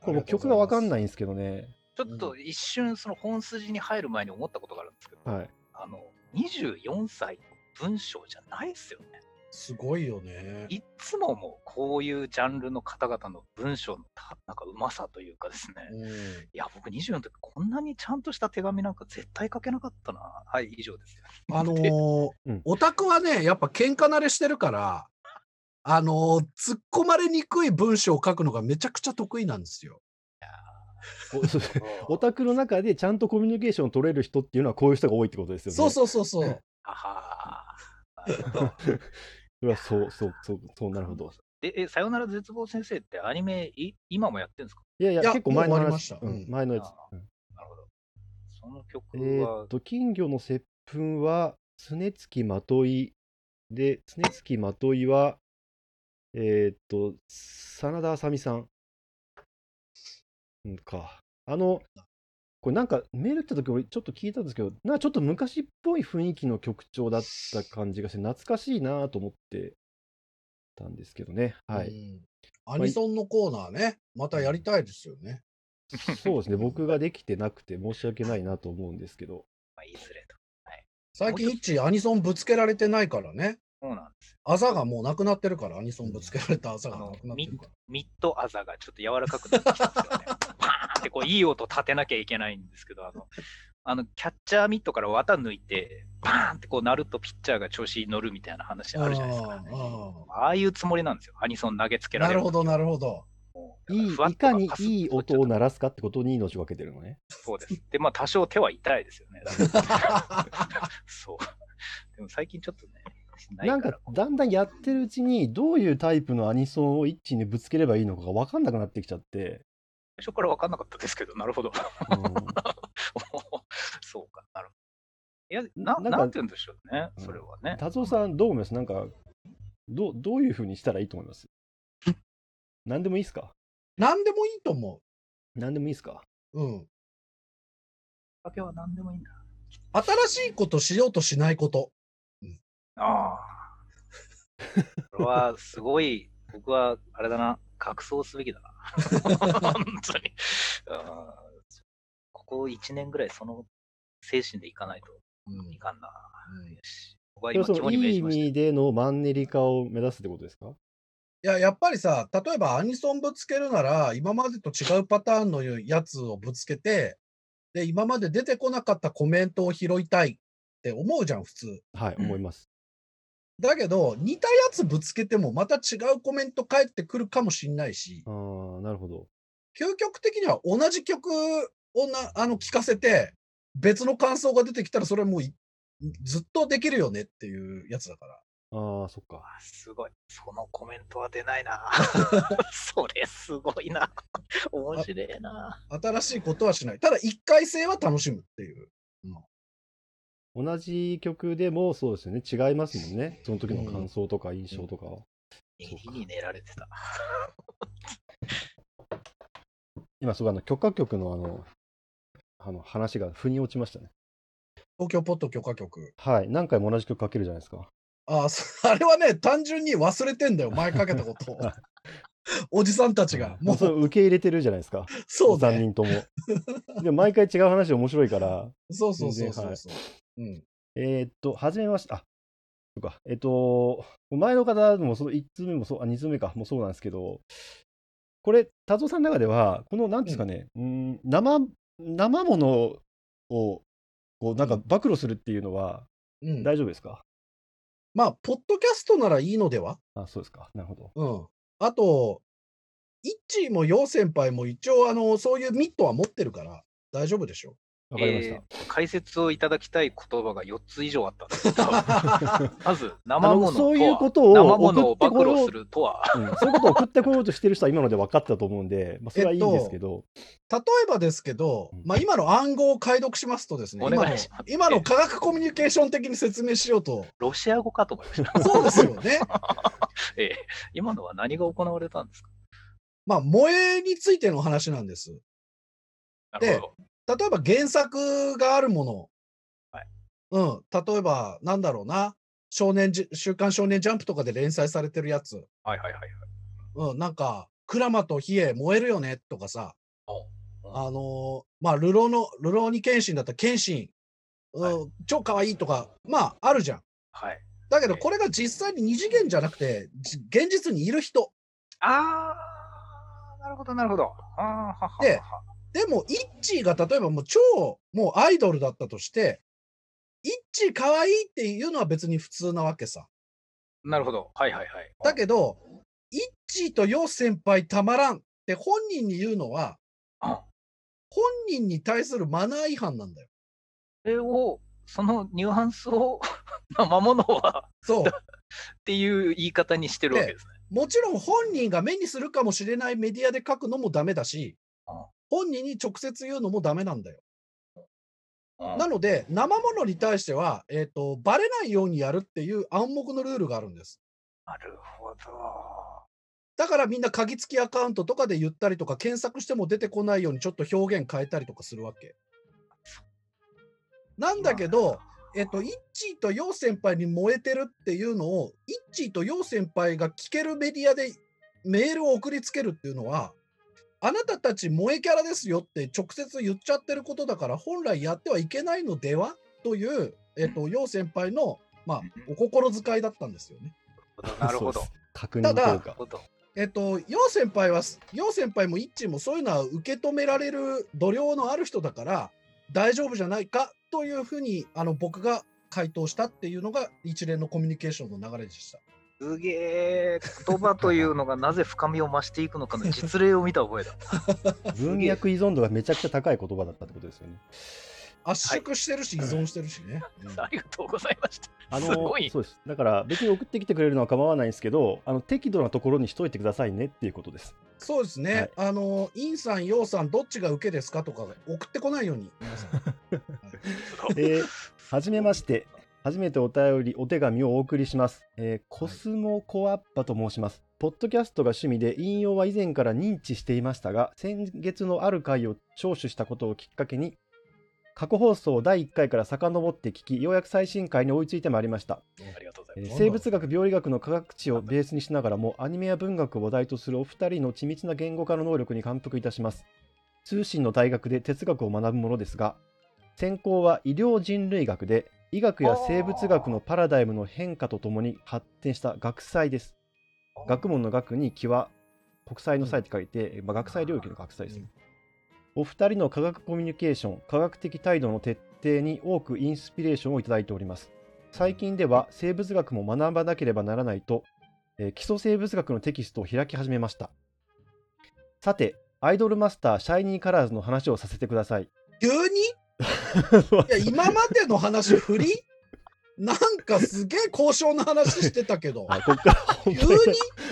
これ僕曲がわかんないんですけどね。ちょっと一瞬その本筋に入る前に思ったことがあるんですけど、はい。あの、24歳の文章じゃないですよね。すごいよね。いっつももうこういうジャンルの方々の文章のたなんかうまさというかですね。うんいや、僕24の時こんなにちゃんとした手紙なんか絶対書けなかったな。はい、以上です。あのーうんオタクはね、やっぱ喧嘩慣れしてるから、あのー突っ込まれにくい文章を書くのがめちゃくちゃ得意なんですよ。オタクの中でちゃんとコミュニケーションを取れる人っていうのはこういう人が多いってことですよね。そうそうそうそう。あはー なるほど。それはそうそうそうそうなるほど。で、え、さよなら絶望先生ってアニメい今もやってるんですか？いやいやいや結構前の話したうんうん前のやつ。あうんなるほど。その曲えーはっ、と、金魚の接吻は、常月まといで、常月まといは、えーっと、真田あさみさん。うんか。あの、これなんかメール来た時俺ちょっと聞いたんですけど、なんかちょっと昔っぽい雰囲気の曲調だった感じがして、懐かしいなと思ってたんですけどね。はい。うんアニソンのコーナーね、またやりたいですよね。そうですね。僕ができてなくて申し訳ないなと思うんですけど。まあ、いずれと。最近、イッチアニソンぶつけられてないからね。そうなんですよ。あざがもうなくなってるから、アニソンぶつけられたあざがなくなってミッるから。ミッドアザがちょっと柔らかくなってきたんですよね。パーンってこういい音立てなきゃいけないんですけど、あの、あのキャッチャーミットから綿抜いて、パーンってこうなるとピッチャーが調子に乗るみたいな話あるじゃないですか。あーあああいうつもりなんですよ。アニソン投げつけられる。ーなるほど、なるほど。いい、いかにいい音を鳴らすかってことに命を分けてるのね。そうです。で、まあ多少手は痛いですよね。そう。でも最近ちょっとね、ないなんかだんだんやってるうちに、どういうタイプのアニソンを一致にぶつければいいのかが分かんなくなってきちゃって。最初から分かんなかったですけど、なるほど。うん そうか、なるほど。いや、ななんかなんて言うんでしょうね、うんそれはね。達夫さん、どう思います？なんか、どうどういうふうにしたらいいと思います？何でもいいですか？何でもいいと思何でもいいですか？う。うん。は何でもいいんだ。新しいことしようとしないこと。ああ。これはすごい、僕はあれだな、格闘すべきだな。本当に。ここ1年ぐらいその精神でいかないとうんいかんな。うんよし。僕は今、肝に銘そのいい意味でのマンネリ化を目指すってことですか？いや、やっぱりさ、例えばアニソンぶつけるなら、今までと違うパターンのやつをぶつけて、で、今まで出てこなかったコメントを拾いたいって思うじゃん、普通。はい、うん思います。だけど、似たやつぶつけても、また違うコメント返ってくるかもしんないし、ああ、なるほど。究極的には同じ曲をなあの聞かせて、別の感想が出てきたら、それはもういずっとできるよねっていうやつだから。ああ、そっか。あすごい。そのコメントは出ないな。それすごいな。面白いな。新しいことはしない。ただ、一回性は楽しむっていう。同じ曲でもそうですよね。違いますもんね。その時の感想とか印象とかは。右に寝られてた。今、すごいあの許可局のあの、あの話が腑に落ちましたね。東京ポッド許可局。はい。何回も同じ曲かけるじゃないですか。ああ、そ あれはね、単純に忘れてんだよ、前かけたことを。おじさんたちが。ももうそれう、受け入れてるじゃないですか。そう3ね。人とも。でも毎回違う話面白いから、そうそうそうそうそう。うん。えーっと、はじめまして、あ、そうか、えっと、前の方もその1通目もそう、あ、2通目か、もそうなんですけど、これ、達夫さんの中では、この、なんですかね、うーん、生、生ものを、こう、なんか暴露するっていうのはうん、大丈夫ですか、まあ、ポッドキャストならいいのでは？あ、そうですか。なるほど。うん。あと、イッチーもヨウ先輩も一応、あの、そういうミットは持ってるから、大丈夫でしょ。わかりました。えー解説をいただきたい言葉が4つ以上あったんです まず、生ものとそういうはことを生ものを暴送ってこよう露するとは、うん、そういうことを送ってこようとしてる人は今ので分かったと思うんで、まあ、それはいいんですけど、例えばですけどうん、まあ、今の暗号を解読しますとですね、お今の今の科学コミュニケーション的に説明しようと、ロシア語かと思いました。そうですよね。えー今のは何が行われたんですか？まあ、萌えについての話なんです。なるほど。例えば原作があるもの、はい。うん、例えば、なんだろうな、少年じ、週刊少年ジャンプとかで連載されてるやつ、はいはいはいはい。うん、なんか、クラマとヒエ燃えるよねとかさ、おあのーまあ、ルローの、ルローに謙信だったら謙信、うん。は超可愛いとか、まあ、あるじゃん。はい。だけど、ええ。これが実際に二次元じゃなくて、じ現実にいる人。あー、なるほどなるほど。あはははででも、イッチーが例えばもう超、もうアイドルだったとして、イッチー可愛いっていうのは別に普通なわけさ。なるほど。はいはいはい。だけど、イッチーとヨウ先輩たまらんって本人に言うのは、あ本人に対するマナー違反なんだよ。それを、そのニュアンスを、生ものはそう。っていう言い方にしてるわけですね。もちろん本人が目にするかもしれないメディアで書くのもダメだしあ、本人に直接言うのもダメなんだよ。うんなので、生ものに対しては、えっ、と、バレないようにやるっていう暗黙のルールがあるんです。なるほど。だからみんな鍵付きアカウントとかで言ったりとか、検索しても出てこないようにちょっと表現変えたりとかするわけ。なんだけど、えっと、イッチーとヨウ先輩に燃えてるっていうのを、イッチーとヨウ先輩が聞けるメディアでメールを送りつけるっていうのは、あなたたち萌えキャラですよって直接言っちゃってることだから、本来やってはいけないのでは？という、えっと、ヨウ先輩の、まあ、お心遣いだったんですよね。なるほど確認。えっと、ヨウ先輩は、ヨウ先輩もイッチーもそういうのは受け止められる度量のある人だから、大丈夫じゃないかというふうに、あの、僕が回答したっていうのが一連のコミュニケーションの流れでした。すげえ、言葉というのがなぜ深みを増していくのかの実例を見た覚えだ。文脈依存度がめちゃくちゃ高い言葉だったってことですよね。圧縮してるし、依存してるしね。うん ありがとうございました。あすごいそうです。だから別に送ってきてくれるのは構わないんですけど、あの適度なところにしといてくださいねっていうことです。そうですね。あの、インさん、ヨウさん、どっちが受けですかとか送ってこないように、皆さん。えーはじめまして。初めてお便り、お手紙をお送りします。えーコスモコアッパと申します。ポッドキャストが趣味で引用は以前から認知していましたが、先月のある回を聴取したことをきっかけに、過去放送を第1回から遡って聞き、ようやく最新回に追いついてまいりました。ありがとうございます。えー生物学病理学の科学値をベースにしながらもアニメや文学を話題とするお二人の緻密な言語化の能力に感服いたします通信の大学で哲学を学ぶものですが専攻は医療人類学で医学や生物学のパラダイムの変化とともに発展した学際です。学問の学に気は国際の際って書いて、まあ、学際領域の学際です、うん。お二人の科学コミュニケーション科学的態度の徹底に多くインスピレーションをいただいております。最近では生物学も学ばなければならないと、えー基礎生物学のテキストを開き始めました。さて、アイドルマスターシャイニーカラーズの話をさせてください。急に？いや、今までの話、振り？なんかすげえ交渉の話してたけど。はい、ここから本急当に？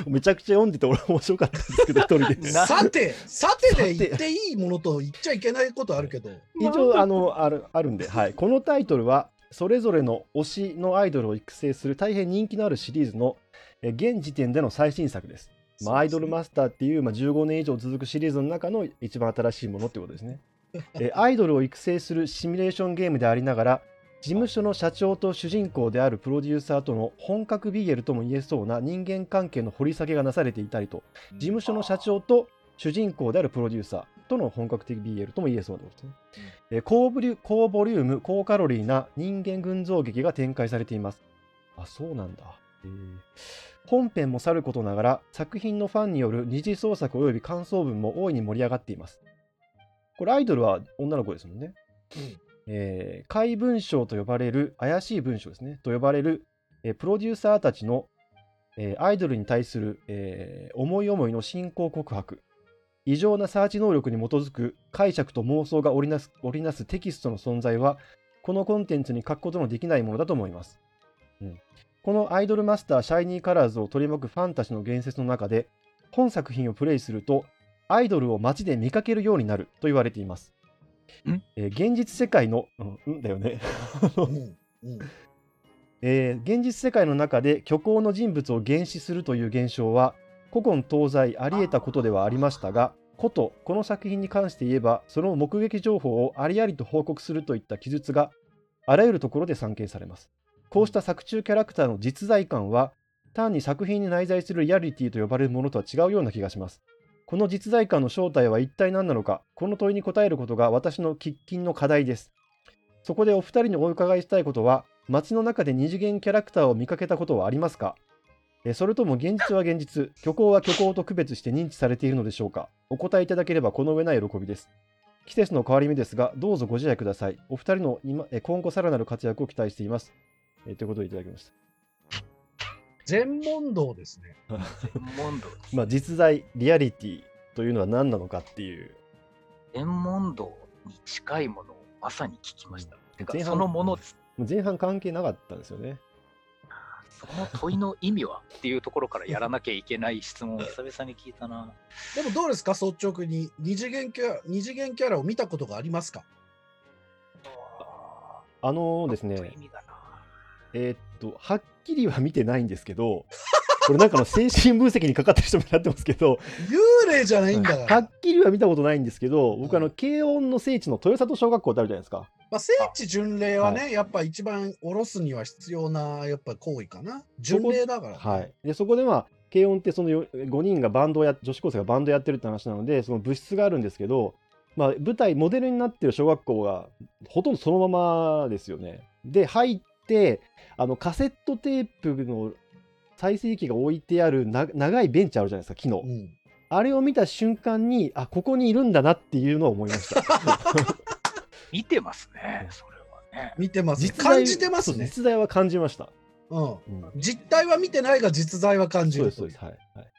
に？めちゃくちゃ読んでて俺面白かったんですけど、一人で。なさて、さてで言っていいものと言っちゃいけないことあるけど。一応あのあるあるんで、はい、このタイトルはそれぞれの推しのアイドルを育成する大変人気のあるシリーズのえ現時点での最新作です。まあ、アイドルマスターっていう、まあ、15年以上続くシリーズの中の一番新しいものってことですね。えアイドルを育成するシミュレーションゲームでありながら事務所の社長と主人公であるプロデューサーとの本格 BL とも言えそうな人間関係の掘り下げがなされていたりと事務所の社長と主人公であるプロデューサーとの本格的 BL とも言えそうなことですね。えー高ボリュ高ボリューム、高カロリーな人間群像劇が展開されています。あ、そうなんだ。えー本編もさることながら、作品のファンによる二次創作及び感想文も大いに盛り上がっています。これ、アイドルは女の子ですもんね。うんえー怪文章と呼ばれる、怪しい文章ですね、と呼ばれる、えープロデューサーたちの、えーアイドルに対する、えー思い思いの信仰告白、異常なサーチ能力に基づく解釈と妄想が織りなす織りなすテキストの存在は、このコンテンツに書くことのできないものだと思います。うん、このアイドルマスターシャイニーカラーズを取り巻くファンたちの言説の中で、本作品をプレイすると、アイドルを街で見かけるようになると言われています。ん？えー現実世界の、うん、うんだよね。えー現実世界の中で虚構の人物を原始するという現象は古今東西あり得たことではありましたがことこの作品に関して言えばその目撃情報をありありと報告するといった記述があらゆるところで散見されますこうした作中キャラクターの実在感は単に作品に内在するリアリティと呼ばれるものとは違うような気がしますこの実在感の正体は一体何なのかこの問いに答えることが私の喫緊の課題ですそこでお二人にお伺いしたいことは街の中で二次元キャラクターを見かけたことはありますか？それとも現実は現実、虚構は虚構と区別して認知されているのでしょうか？お答えいただければこの上ない喜びです。季節の変わり目ですが、どうぞご自愛ください。お二人の今今後さらなる活躍を期待しています。えということでいただきました全問答ですね。全問答。た。まあ、実在、リアリティというのは何なのかっていう。全問答に近いものをまさに聞きました。てか前半そのものです。前半関係なかったんですよね。その問いの意味はっていうところからやらなきゃいけない質問を 久々に聞いたな。でもどうですか？率直に二次元キャラ二次元キャラを見たことがありますか？あのですとね、意味がなえーっと、はっきりは見てないんですけど、これなんかの精神分析にかかってる人もなってますけど、幽霊じゃないんだから。はっきりは見たことないんですけど、僕あの、慶応の聖地の豊里小学校ってあるじゃないですか。まあ、聖地巡礼はね、やっぱ一番下ろすには必要な、やっぱ行為かな。巡礼だから、ね。はい。で、そこでまあ、慶音ってそのよ5人がバンドをや、女子高生がバンドやってるって話なので、その部室があるんですけど、まあ、舞台、モデルになってる小学校がほとんどそのままですよね。で、入って、あのカセットテープの再生機が置いてあるな長いベンチあるじゃないですか、木の。うん。あれを見た瞬間に、あ、ここにいるんだなっていうのは思いました。見てますね、それはね。見てます。実在感じてますね。実在は感じました。うん。うん実態は見てないが実在は感じるそうです、そうです。はい。はい、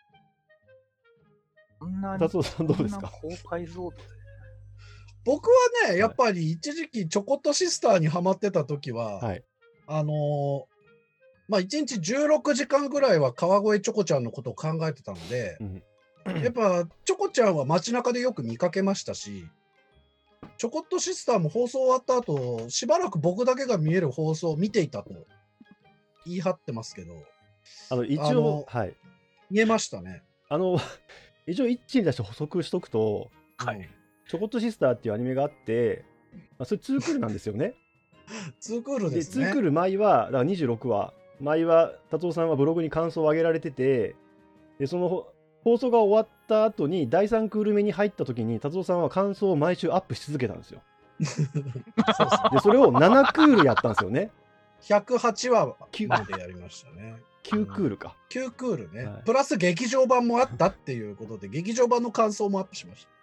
こんなに、達夫さんどうですか？僕はね、やっぱり一時期チョコットシスターにハマってた時は、はい。あのーまあ、1日16時間ぐらいは川越チョコちゃんのことを考えてたので、うんやっぱチョコちゃんは街中でよく見かけましたし、チョコットシスターも放送終わった後、しばらく僕だけが見える放送を見ていたと言い張ってますけど、あの、一応、はい。見えましたね。あの、一応、一致に出して補足しとくと、はい。チョコットシスターっていうアニメがあって、まあ、それ2クールなんですよね。ツークールで、ですね。2クール前は、だから26話、前は達夫さんはブログに感想を上げられてて、で、そのほ放送が終わった後に、第3クール目に入った時に、達夫さんは感想を毎週アップし続けたんですよ。そうですねで、それを7クールやったんですよね。108話9までやりましたね。9クールか。9クールね、はいプラス劇場版もあったっていうことで、劇場版の感想もアップしました。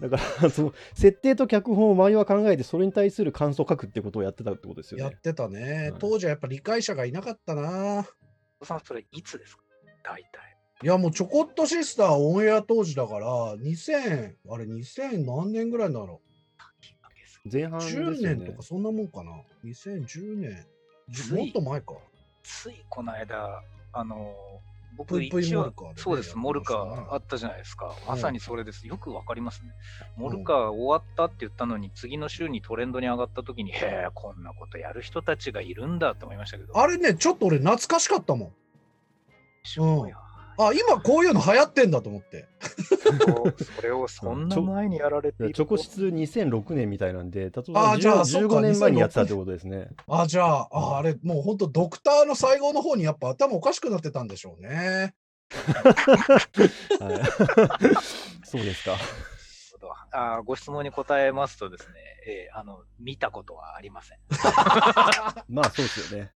だから、その、設定と脚本を前は考えて、それに対する感想を書くってことをやってたってことですよね。やってたね、はい当時はやっぱ理解者がいなかったな。さん、それいつですか？大体。いやもうちょこっとシスターオンエア当時だから、2000、あれ2000何年ぐらいだろ前半う。ですよ10年ねとか。そんなもんかな。2010年。もっと前か。ついこの間、あの、僕一応そうです、モルカーあったじゃないですか。うんまさにそれです。よくわかりますね。モルカー終わったって言ったのに、次の週にトレンドに上がった時に、へえ、こんなことやる人たちがいるんだって思いましたけど。あれね、ちょっと俺懐かしかったもん。そうやあ、今こういうの流行ってんだと思って。それをそんな前にやられてチョコ室2006年みたいなんで、達夫さんあーじゃあそっか15年前にやってたってことですね。あ、じゃあ、ああれ、もう本当ドクターの最後の方にやっぱ頭おかしくなってたんでしょうね。はい、そうですか。あーご質問に答えますとですね、えーあの、見たことはありません。まあそうですよね。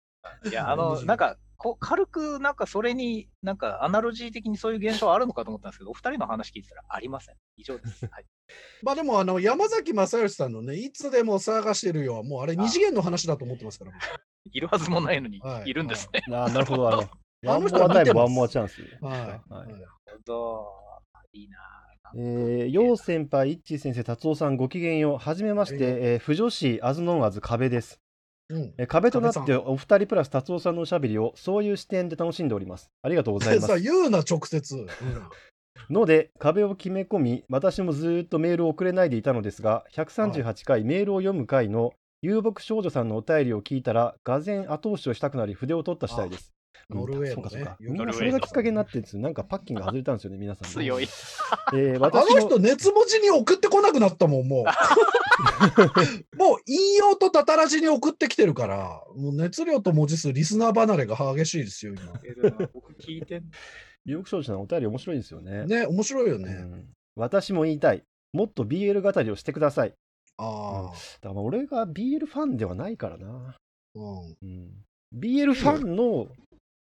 いや、あの、なんか、こう軽く、なんかそれに、なんかアナロジー的にそういう現象あるのかと思ったんですけど、お二人の話聞いてたらありません。以上です。はい。まあでもあの山崎正義さんのね、いつでも探してるよはもうあれ二次元の話だと思ってますから。いるはずもないのには、いいるんですね。あーなるほど。あの、あワンモの人は見てますアタイム、ワンモアチャンス。はい。はいなるほど。いいなえー、よう先輩、いっちー先生、達夫さん、ごきげんよう。はじめまして、えー、不女子アズノンアズ壁です。うん。えー壁となってお二人プラス達夫さんのおしゃべりをそういう視点で楽しんでおります。ありがとうございます。言うな直接。うん ので、壁を決め込み、私もずーっとメールを送れないでいたのですが、138回メールを読む回の遊牧少女さんのお便りを聞いたら、がぜん後押しをしたくなり、筆を取った次第です。ノルウェーのねみんなそれがきっかけになってるんですよ。なんかパッキンが外れたんですよね、皆さんね。強い。えー あ私もの人熱文字に送ってこなくなったもん、もう。もう引用とたたらじに送ってきてるから、もう熱量と文字数、リスナー離れが激しいですよ、今。僕聞いてん遊牧少女さんのお便り面白いですよね。ね、面白いよね。うん私も言いたい。もっと BL 語りをしてください。ああ。だから俺が BL ファンではないからな。うん。うん、BL ファンの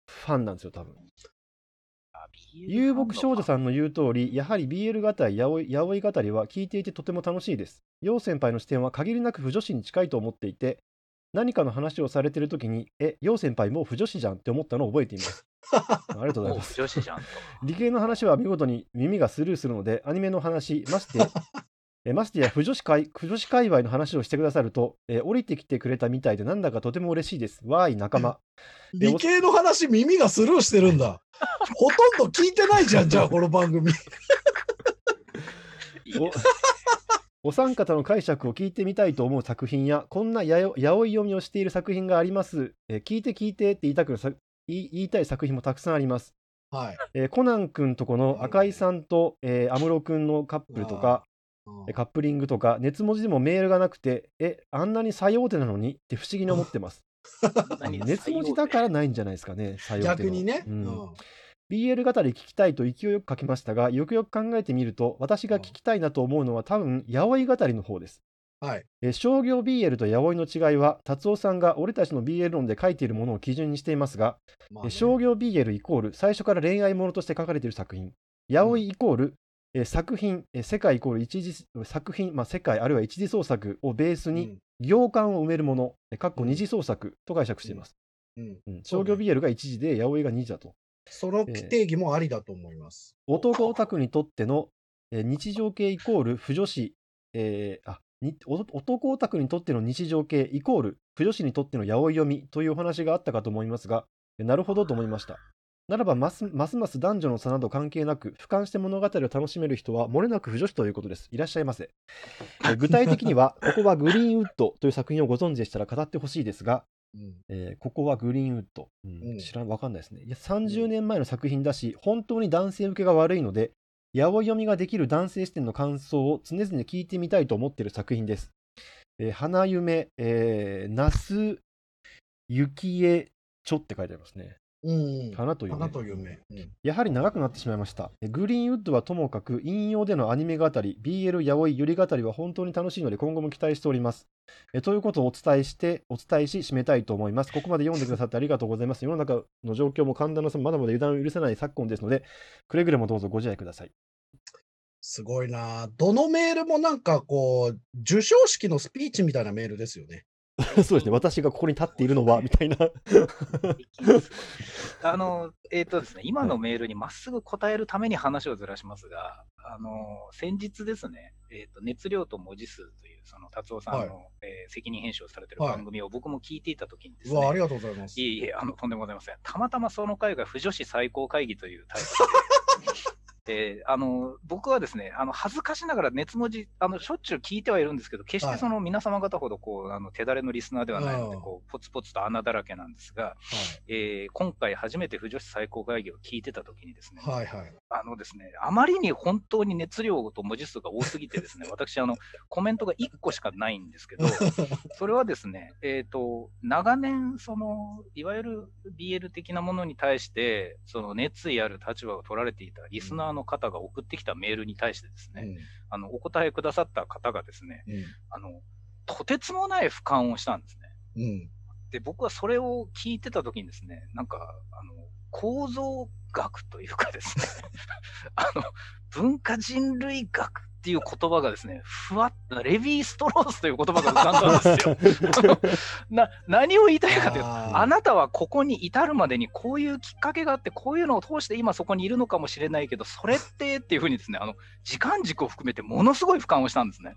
ファンなんですよ、多分。遊牧少女さんの言う通り、やはり BL 語り、やおい語りは聞いていてとても楽しいです。陽先輩の視点は限りなく不女子に近いと思っていて、何かの話をされてるときに、え、陽先輩もう不女子じゃんって思ったのを覚えています。ありがとうございます。女子じゃんと。理系の話は見事に耳がスルーするので、アニメの話、まして、えましてや不女子界不女子界隈の話をしてくださると、え降りてきてくれたみたいで、なんだかとても嬉しいです。わーい、仲間。で理系の話耳がスルーしてるんだ。ほとんど聞いてないじゃん、じゃあ、この番組。いいですお三方の解釈を聞いてみたいと思う作品や、こんなやよやおい読みをしている作品があります。えー聞いて聞いてって言いたくなさ言い言いたい作品もたくさんあります。はい。えーコナン君とこの赤井さんと安室、えー、君のカップルとか、カップリングとか、熱文字でもメールがなくて、え、あんなに最大手なのに？って不思議に思ってます。何熱文字だからないんじゃないですかね、最大手の逆にね。ううんん BL 語り聞きたいと勢いよく書きましたが、よくよく考えてみると、私が聞きたいなと思うのは多分、ヤオイ語りの方です。はい。えー商業 BL とヤオイの違いは、達夫さんが俺たちの BL 論で書いているものを基準にしていますが、まあねえー商業 BL イコール最初から恋愛ものとして書かれている作品。ヤオイイコール、えー作品、えー世界イコール一次作品、まあ、世界あるいは一次創作をベースに行間を埋めるもの、えーかっこ二次創作と解釈しています。うんうんうん商業 BL が一次で、ヤオイが二次だと。その定義もありだと思います。男オタクにとっての、えー日常系イコール不女子、えーあ男オタクにとっての日常系イコール不女子にとっての八百読みというお話があったかと思いますが、えなるほどと思いました。ならばます、ますます男女の差など関係なく、俯瞰して物語を楽しめる人は、漏れなく不女子ということです。いらっしゃいませ。えー具体的には、ここはグリーンウッドという作品をご存知でしたら語ってほしいですが、うんえーここはグリーンウッド。うんうん知らん、わかんないですね。いや、30年前の作品だし、本当に男性受けが悪いので、八百読みができる男性視点の感想を常々聞いてみたいと思っている作品です。えー花夢、えー、那須幸恵ちょって書いてありますね。うん。花という花と夢。うんやはり長くなってしまいました。えグリーンウッドはともかく、引用でのアニメ語り、BL やおい、ゆり語りは本当に楽しいので、今後も期待しております。えということをお伝えして、お伝えし、締めたいと思います。ここまで読んでくださってありがとうございます。世の中の状況も寒暖の差もまだまだ油断を許せない昨今ですので、くれぐれもどうぞご自愛ください。すごいな。どのメールもなんかこう、授賞式のスピーチみたいなメールですよね。そうですね、私がここに立っているのは、みたいな。あの、えっ、とですね、今のメールにまっすぐ答えるために話をずらしますが、あの、先日ですね、えっ、と、熱量と文字数という、その、達夫さんの、はい。えー責任編集をされてるはい。番組を僕も聞いていたときにですうわ、あね、りがとうございます。いえいえ、あの、とんでもございません。たまたまその会が、不女子最高会議というタイトルで、で あの僕はですね、あの恥ずかしながら熱文字あの、しょっちゅう聞いてはいるんですけど、決してその皆様方ほどこうあの手だれのリスナーではないので、うん。こうポツポツと穴だらけなんですが、えー今回初めて不女子最高会議を聞いてたときにですね、はい、はい、はい。あのですね、あまりに本当に熱量と文字数が多すぎてですね、私、あの、コメントが1個しかないんですけど、それはですね、えっ、と、長年、その、いわゆる BL 的なものに対して、その熱意ある立場を取られていたリスナーの方が送ってきたメールに対してですね、あの、お答えくださった方がですね、うん、あの、とてつもない俯瞰をしたんですね。うん、うん。で、僕はそれを聞いてたときにですね、なんか、あの、構造学というかですね、あの、文化人類学っていう言葉がですね、ふわっと、レヴィ・ストロースという言葉が浮かんだんですよ。な何を言いたいかというと、あなたはここに至るまでにこういうきっかけがあって、こういうのを通して今そこにいるのかもしれないけど、それってっていうふうにですね、あの、時間軸を含めてものすごい俯瞰をしたんですね。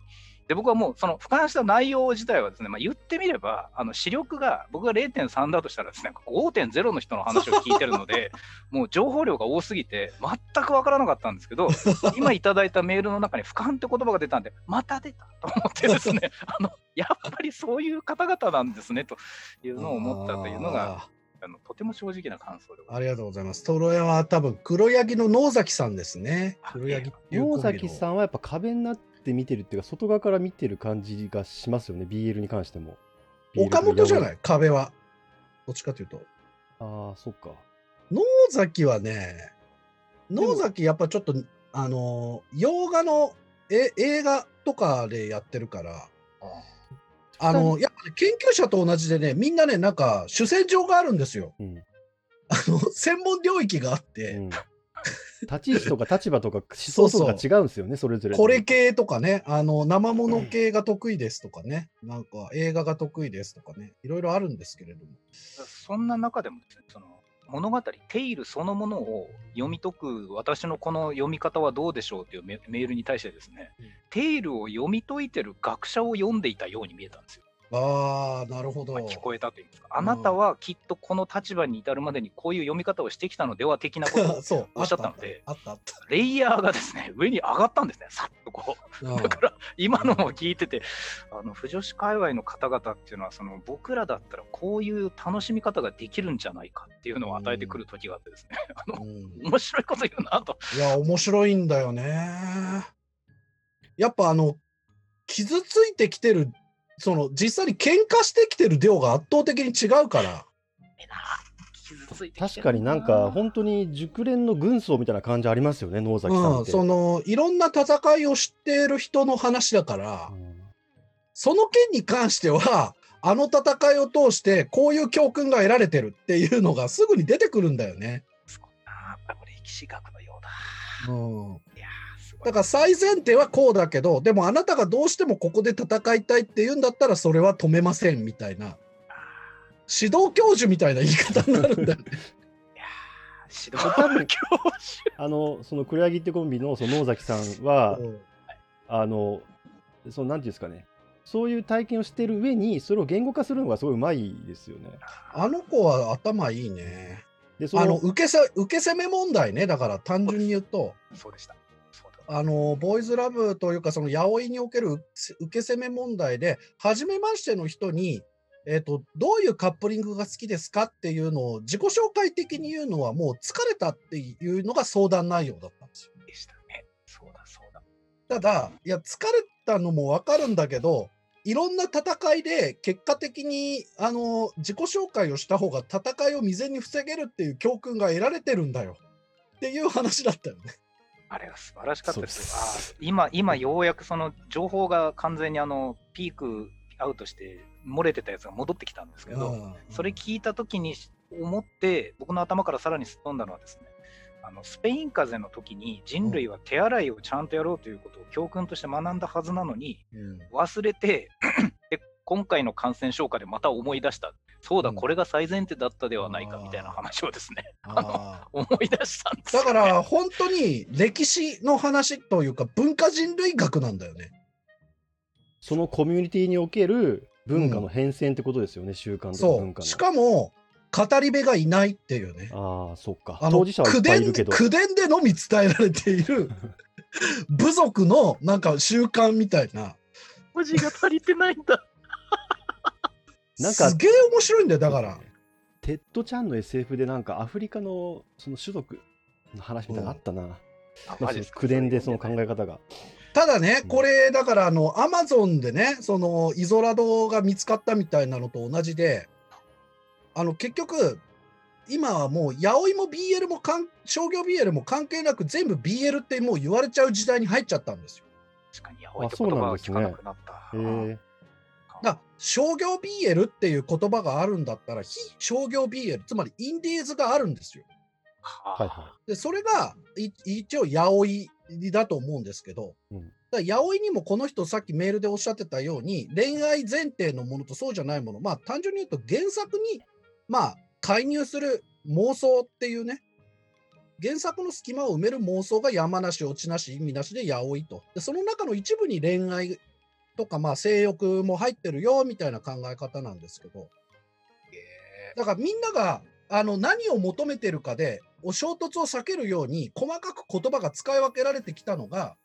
で、僕はもうその俯瞰した内容自体はですね、まあ、言ってみれば、あの視力が僕が0.3だとしたらですね、5.0の人の話を聞いてるので、もう情報量が多すぎて、全くわからなかったんですけど、今いただいたメールの中に俯瞰って言葉が出たんで、また出たと思ってですね、あのやっぱりそういう方々なんですねというのを思ったというのが、あのとても正直な感想でございます。ありがとうございます。トロヤは多分黒ヤギの野崎さんですね。あ黒ヤギっていうコン野ビの崎さんはやっぱ壁になって見てるっていうか、外側から見てる感じがしますよね、BL に関しても。岡本じゃない？い壁は。どっちかというと。ああ、そっか。野崎はね、も野崎やっぱちょっと、あのー、洋画のえ映画とかでやってるから、あの、やっぱり研究者と同じでね、みんなね、なんか主戦場があるんですよ。うん。あの、専門領域があって、うん 立ち位置とか立場とか思想とか違うんですよね、それぞれ。これ系とかね、あの、生もの系が得意ですとかね、なんか映画が得意ですとかね、いろいろあるんですけれども。そんな中でもですね、その物語、テイルそのものを読み解く私のこの読み方はどうでしょうというメメールに対してですね、うんテイルを読み解いてる学者を読んでいたように見えたんですよ。ああ、なるほど。まあ聞こえたというか、あなたはきっとこの立場に至るまでにこういう読み方をしてきたのでは的なことを おっしゃったので。レイヤーがですね、上に上がったんですね、さっとこう。だから、今のも聞いてて、あの、不女子界隈の方々っていうのは、その、僕らだったらこういう楽しみ方ができるんじゃないかっていうのを与えてくる時があってですね、あの、うん面白いこと言うなと。いや、面白いんだよね。やっぱあの、傷ついてきてる、その、実際に喧嘩してきてる量が圧倒的に違うから。確かになんか本当に熟練の軍曹みたいな感じありますよね野崎さんうん。その、いろんな戦いを知っている人の話だから、うんその件に関しては、あの戦いを通して、こういう教訓が得られてるっていうのがすぐに出てくるんだよね。すごいなやっぱり歴史学のようだ。うん。だから最前提はこうだけど、でもあなたがどうしてもここで戦いたいって言うんだったら、それは止めませんみたいな、指導教授みたいな言い方になるんだよね。いやー指導多分教授。あのその黒柳ってコンビのその野崎さんはうんあのそのなんていうんですかねそういう体験をしてる上にそれを言語化するのがすごいうまいですよね。あの子は頭いいね。でそあのの受けせ受け攻め問題ね、だから単純に言うと、そうでした。あのボーイズラブというか、その八百における受け攻め問題で、初めましての人に、えーと、どういうカップリングが好きですかっていうのを自己紹介的に言うのは、もう疲れたっていうのが相談内容だったんですよ。でしたね。そうだ、そうだ。ただ、いや、疲れたのも分かるんだけど、いろんな戦いで結果的にあの自己紹介をした方が戦いを未然に防げるっていう教訓が得られてるんだよっていう話だったよね。あれは素晴らしかったですで今、今ようやくその情報が完全にあのピークアウトして漏れてたやつが戻ってきたんですけど、うん。それ聞いたときに思って、僕の頭からさらにすっ飛んだのはですね、あのスペイン風邪の時に人類は手洗いをちゃんとやろうということを教訓として学んだはずなのに、うん。忘れて で、今回の感染症下でまた思い出した。そうだ、うんこれが最前提だったではないかみたいな話をですね、あ思い出したんですね、だから本当に歴史の話というか文化人類学なんだよね。そのコミュニティにおける文化の変遷ってことですよね、習慣とかそう。文化の。しかも語り部がいないっていうね。ああそっかあの当事者はいっぱいいるけど。口伝口伝でのみ伝えられている 部族のなんか習慣みたいな。文字が足りてないんだ。なんかすげえ面白いんだよだから。テッド・チャンの SF でなんかアフリカのその種族の話みたいなのあったな。あまあ、口伝でその考え方が。ただねう、んこれだからあのアマゾンでね、そのイゾラドが見つかったみたいなのと同じで、あの結局、今はもう八百も BL もかん商業 BL も関係なく全部 BL ってもう言われちゃう時代に入っちゃったんですよ。確かに、青いって言葉は聞かなくなった。商業 BL っていう言葉があるんだったら、非商業 BL、つまりインディーズがあるんですよ。はいはで、それがい一応八百だと思うんですけど、うんだ八百にもこの人さっきメールでおっしゃってたように、恋愛前提のものとそうじゃないもの、まあ単純に言うと原作に、まあ介入する妄想っていうね、原作の隙間を埋める妄想が山なし、落ちなし、意味なしで八百と。で、その中の一部に恋愛とか、まあ性欲も入ってるよ、みたいな考え方なんですけど、へだからみんながあの何を求めてるかでお衝突を避けるように細かく言葉が使い分けられてきたのが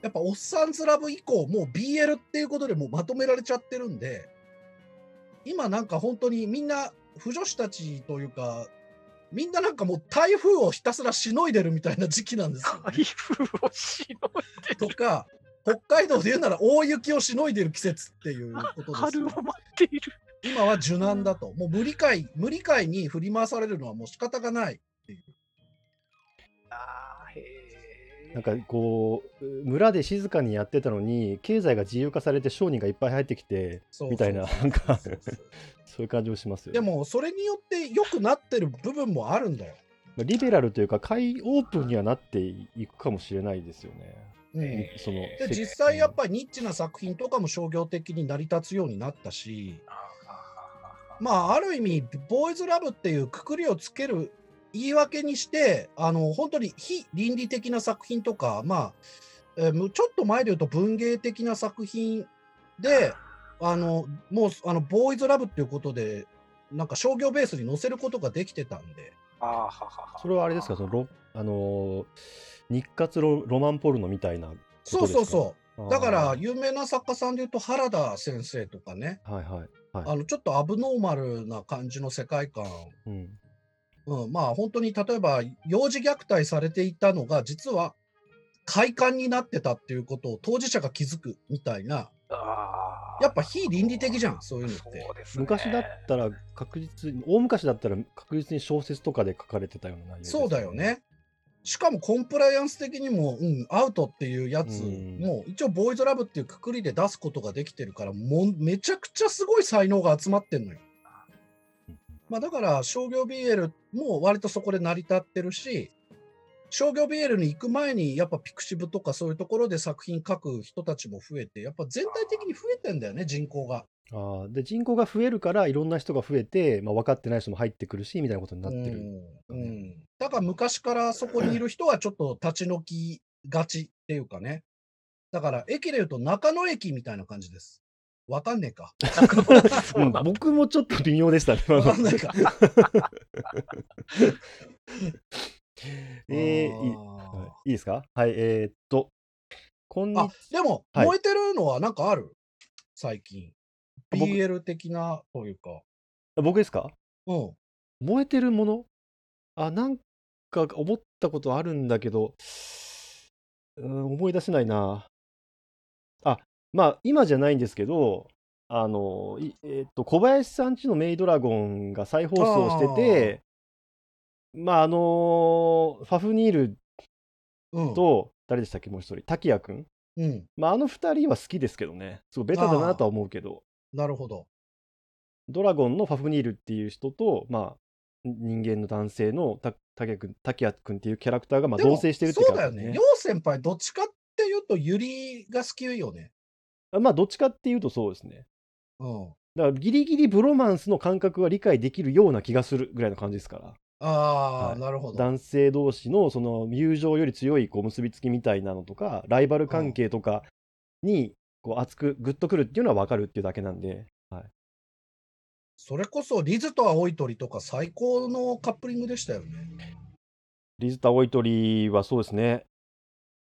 やっぱ「おっさんずラブ」以降もう BL っていうことでもうまとめられちゃってるんで今なんか本当にみんな腐女子たちというかみんななんかもう台風をひたすらしのいでるみたいな時期なんですよ、ね。台風をしのいでる。とか北海道で言うなら大雪をしのいでる季節っていうことです、春をね。待っている。今は受難だと。もう無理解、無理解に振り回されるのはもう仕方がないっていう。あーへえ。なんかこう村で静かにやってたのに経済が自由化されて商人がいっぱい入ってきてみたいななんかそういう感じもしますよ、でも、それによって良くなってる部分もあるんだよ。まあリベラルというか開オープンにはなっていくかもしれないですよね。うん。えーそので、実際やっぱりニッチな作品とかも商業的に成り立つようになったし、まあ、ある意味、ボーイズラブっていうくくりをつける言い訳にして、あの、本当に非倫理的な作品とか、まあ、えーむちょっと前で言うと文芸的な作品で、あの、もう、あの、ボーイズラブっていうことで、なんか商業ベースに載せることができてたんで、あーははは。それはあれですか、そのロあのー日活ロロマンポルノみたいなそうそうそう。うだから、有名な作家さんで言うと、原田先生とかね、はいはい。あの、ちょっとアブノーマルな感じの世界観。うん。うん、まあ、本当に例えば、幼児虐待されていたのが、実は、快感になってたっていうことを当事者が気づくみたいな、やっぱ非倫理的じゃん、そういうのって。そうですね。昔だったら確実に、大昔だったら確実に小説とかで書かれてたような内容ですそうだよね。。しかもコンプライアンス的にも、うん、アウトっていうやつうんも、一応ボーイズラブっていうくくりで出すことができてるから、もうめちゃくちゃすごい才能が集まってんのよ。まあだから商業 BL も割とそこで成り立ってるし、商業 BL に行く前にやっぱピクシブとかそういうところで作品書く人たちも増えて、やっぱ全体的に増えてんだよね、人口が。あーで人口が増えるからいろんな人が増えて、まあ、分かってない人も入ってくるしみたいなことになってる。うんうん、だから昔からそこにいる人はちょっと立ち退きがちっていうかね。だから駅で言うと中野駅みたいな感じです。わかんねえか。僕もちょっと微妙でしたね。今わのかんないか。えーいいあはいいいですか？はい、えーっと、こんにーあでも、はい燃えてるのはなんかある？最近。あ僕 BL 的なというか。僕ですか？うん。燃えてるもの？あ、なんか思ったことあるんだけど、うん、思い出せないな。あ、まあ、今じゃないんですけど、あの、いえーっと、小林さんちのメイドラゴンが再放送してて、まあ、あのファフニールうん。と、誰でしたっけ、もう一人、滝谷くん。うん。まあ、あの二人は好きですけどね。すごいベタだなとは思うけど、なるほど。ドラゴンのファフニールっていう人と、まあ、人間の男性のた滝谷くん滝谷くんっていうキャラクターがまあでも同棲してるっていうそうだよね。キャラクターね陽先輩、どっちかっていうと、ゆりが好きよね。あまあ、どっちかっていうとそうですね。うん。だからギリギリブロマンスの感覚は理解できるような気がするぐらいの感じですから。ああ、はいなるほど。男性同士のその友情より強いこう結びつきみたいなのとか、ライバル関係とかにこう熱くグッとくるっていうのは分かるっていうだけなんで、はい、それこそ、リズと青い鳥とか最高のカップリングでしたよね。リズと青い鳥はそうですね。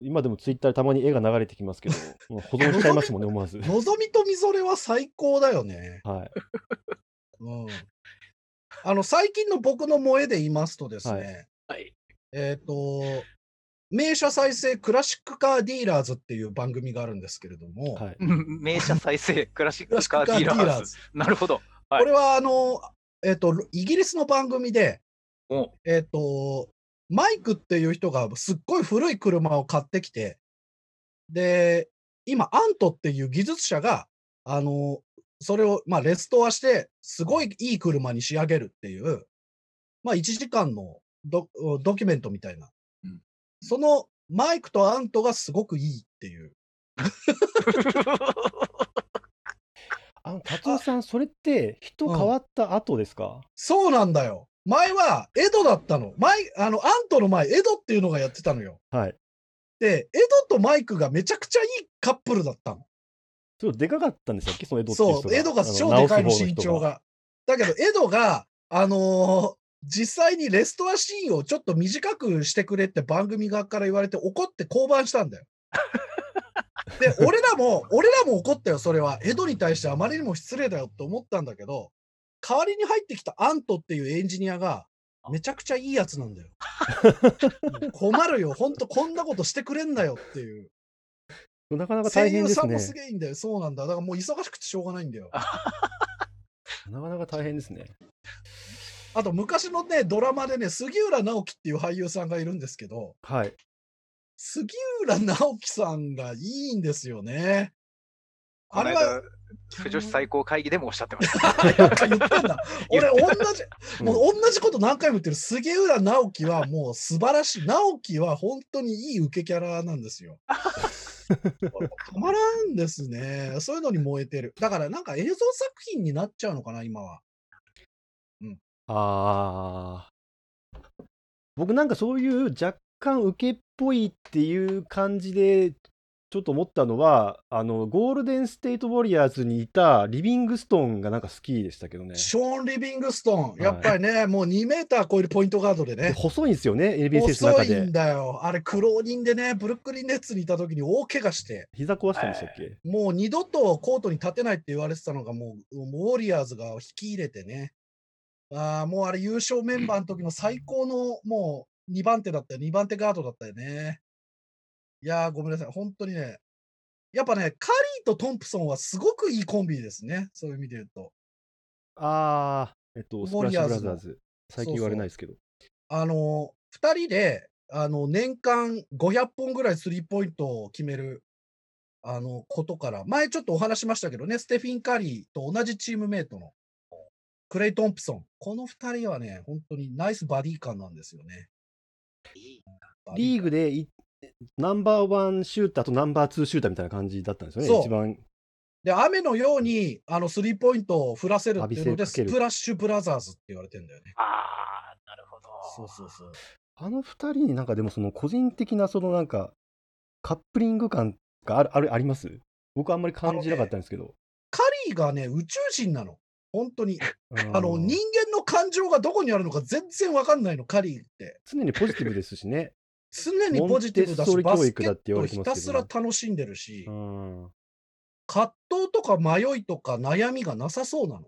今でもツイッターでたまに絵が流れてきますけど、保存しちゃいますもんね、思わず。のぞみとみぞれは最高だよね。はい。うん。あの、最近の僕の萌えで言いますとですね、ははい。えっ、と、名車再生クラシックカーディーラーズっていう番組があるんですけれども、はい。う ん名車再生、クラシックカーディーラーズ。ラーズ。なるほど。はいこれはあの、えっ、と、イギリスの番組で、おえっ、と、マイクっていう人がすっごい古い車を買ってきて、で、今、アントっていう技術者が、あの、それを、まあ、レストアして、すごいいい車に仕上げるっていう、まあ、1時間のドドキュメントみたいな。うんそのマイクとアントがすごくいいっていう。あの、達夫さん、それって人変わった後ですか、そうなんだよ。前はエドだったの。前、あの、アントの前、エドっていうのがやってたのよ。はい。で、エドとマイクがめちゃくちゃいいカップルだったの。すごいでかかったんでしたっけ？そのエドっていう人そう、エドが超でかいの、身長。が。だけど、エドが、あのー実際にレストアシーンをちょっと短くしてくれって番組側から言われて怒って降板したんだよ。で、俺らも、俺らも怒ったよ、それは。エドに対してあまりにも失礼だよって思ったんだけど、代わりに入ってきたアントっていうエンジニアが、めちゃくちゃいいやつなんだよ。困るよ、ほんとこんなことしてくれんなよっていう。なかなか大変ですね声優さんも。すげえいいんだよ。そうなんだ。だからもう忙しくてしょうがないんだよ。なかなか大変ですね。あと昔のね、ドラマでね、杉浦直樹っていう俳優さんがいるんですけど、はい。杉浦直樹さんがいいんですよね。あれは、不女子最高会議でもおっしゃってました。やっぱ言ってんだ。俺、同じ、うんもう同じこと何回も言ってる。杉浦直樹はもう素晴らしい。直樹は本当にいい受けキャラなんですよ。たまらんですね。そういうのに燃えてる。だからなんか映像作品になっちゃうのかな、今は。ああ。僕なんかそういう若干受けっぽいっていう感じで、ちちょっと思ったのは、あの、ゴールデンステイト・ウォリアーズにいたリビングストーンがなんか好きでしたけどね。ショーン・リビングストーン、いやっぱりね、もう2メーター超えるポイントガードででね。細いんですよね、手の中で遅いん。だよ。あれ、苦労人でね、ブルックリン・ネッツにいた時に大怪我して、膝壊したんでしたっけ、もう二度とコートに立てないって言われてたのが、もうウォリアーズが引き入れてね。あーもうあれ、優勝メンバーの時の最高のもう2番手だったよ、2番手ガードだったよね。いやー、ごめんなさい、本当にね。やっぱね、カリーとトンプソンはすごくいいコンビですね、そういう意味で言うと。ああ、えっと、ウスプラッシュブラザーズ。最近言われないですけど。あの、2人で、あの、年間500本ぐらいスリーポイントを決める、あの、ことから、前ちょっとお話しましたけどね、ステフィン・カリーと同じチームメイトのクレイ・トンプソン。この2人はね、本当にナイスバディ感なんですよね。リーグでいナンバーワンシューターとナンバーツーシューターみたいな感じだったんですよね、一番。で、雨のように、あの、スリーポイントを降らせるっていうので、スプラッシュブラザーズって言われてんだよね。ああ、なるほど。そうそうそう。あの二人になんかでもその個人的なそのなんかカップリング感があるあるあります？僕あんまり感じなかったんですけど。カリーがね、宇宙人なの。本当に。ああの、人間の感情がどこにあるのか全然わかんないの、カリーって。常にポジティブですしね。常にポジティブだし、バスケットひたすら楽しんでるしう、ん、葛藤とか迷いとか悩みがなさそうなの。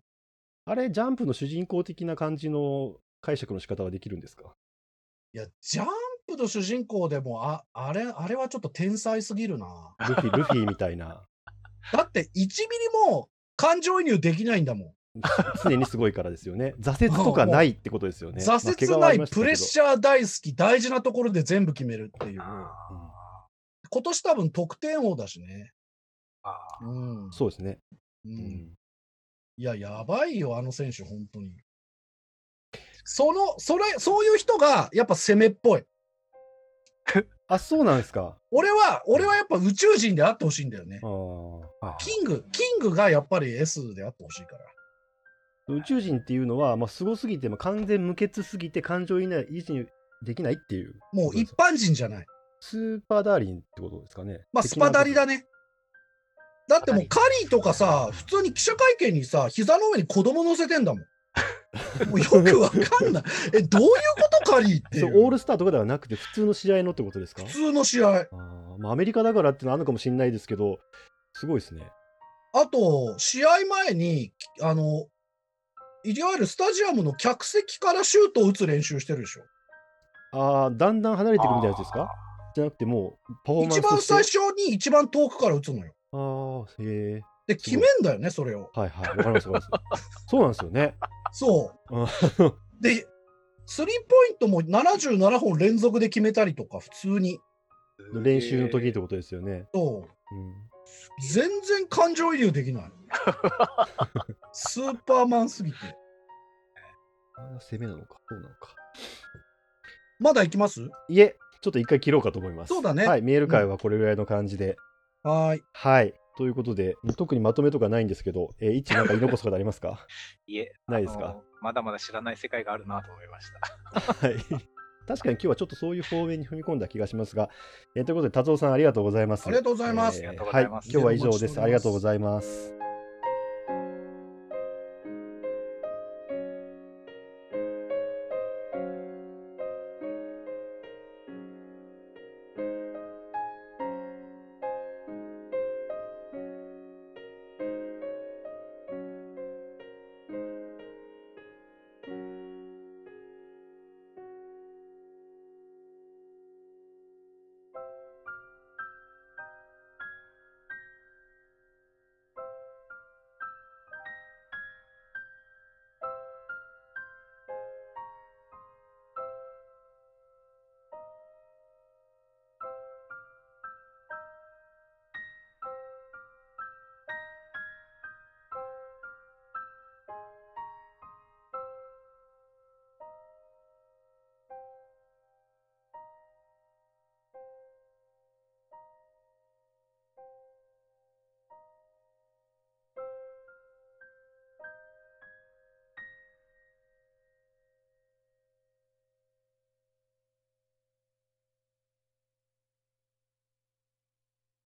あれ、ジャンプの主人公的な感じの解釈の仕方はできるんですか？いや、ジャンプの主人公でも、ああれ、あれはちょっと天才すぎるな。ルフィ、ルフィみたいな。だって1ミリも感情移入できないんだもん。常にすごいからですよね。挫折とかないってことですよね。挫折ない、プレッシャー大好き、大事なところで全部決めるっていう。あ今年多分得点王だしね。うん。そうですね。ううんんいや、やばいよ、あの選手、本当に。その、それ、そういう人が、やっぱ攻めっぽい。あ、そうなんですか。俺は、俺はやっぱ宇宙人であってほしいんだよねキング、キングがやっぱり S であってほしいから。宇宙人っていうのは、まあ、すごすぎて、まあ、完全無欠すぎて感情移入維持できないっていう。もう一般人じゃない。スーパーダーリンってことですかね。まあ、スパダリだね。ね。だってもうカリーとかさ、普通に記者会見にさ、膝の上に子供乗せてんだもん。もうよくわかんない。え、どういうことカリーって。オールスターとかではなくて、普通の試合のってことですか？普通の試合。あーまあ、アメリカだからってのはあるのかもしれないですけど、すごいですね。あと、試合前に、あの、いわゆるスタジアムの客席からシュートを打つ練習してるでしょ。ああ、だんだん離れていくみたいなやつですか？じゃなくて、もう、パフォーマンス一番最初に一番遠くから打つのよ。ああ、へえ。で、決めんだよね、それを。はいはい、わかりますわかります。そうなんですよね。そう。あで、スリーポイントも77本連続で決めたりとか、普通に。練習の時ってことですよね。そう。うん全然感情移入できない。スーパーマンすぎて。攻めなのか、そうなのか。まだ行きます？いえ、ちょっと一回切ろうかと思います。そうだねはい、メール会はこれぐらいの感じで。はーい。はい。ということで、特にまとめとかないんですけど、えー、一なんか言い残すことありますか？いえ、ないですか？あのまだまだ知らない世界があるなと思いました。はい。確かに今日はちょっとそういう方面に踏み込んだ気がしますが、えーということで、達夫さんありがとうございます。ありがとうございます。はい、今日は以上です。ありがとうございます。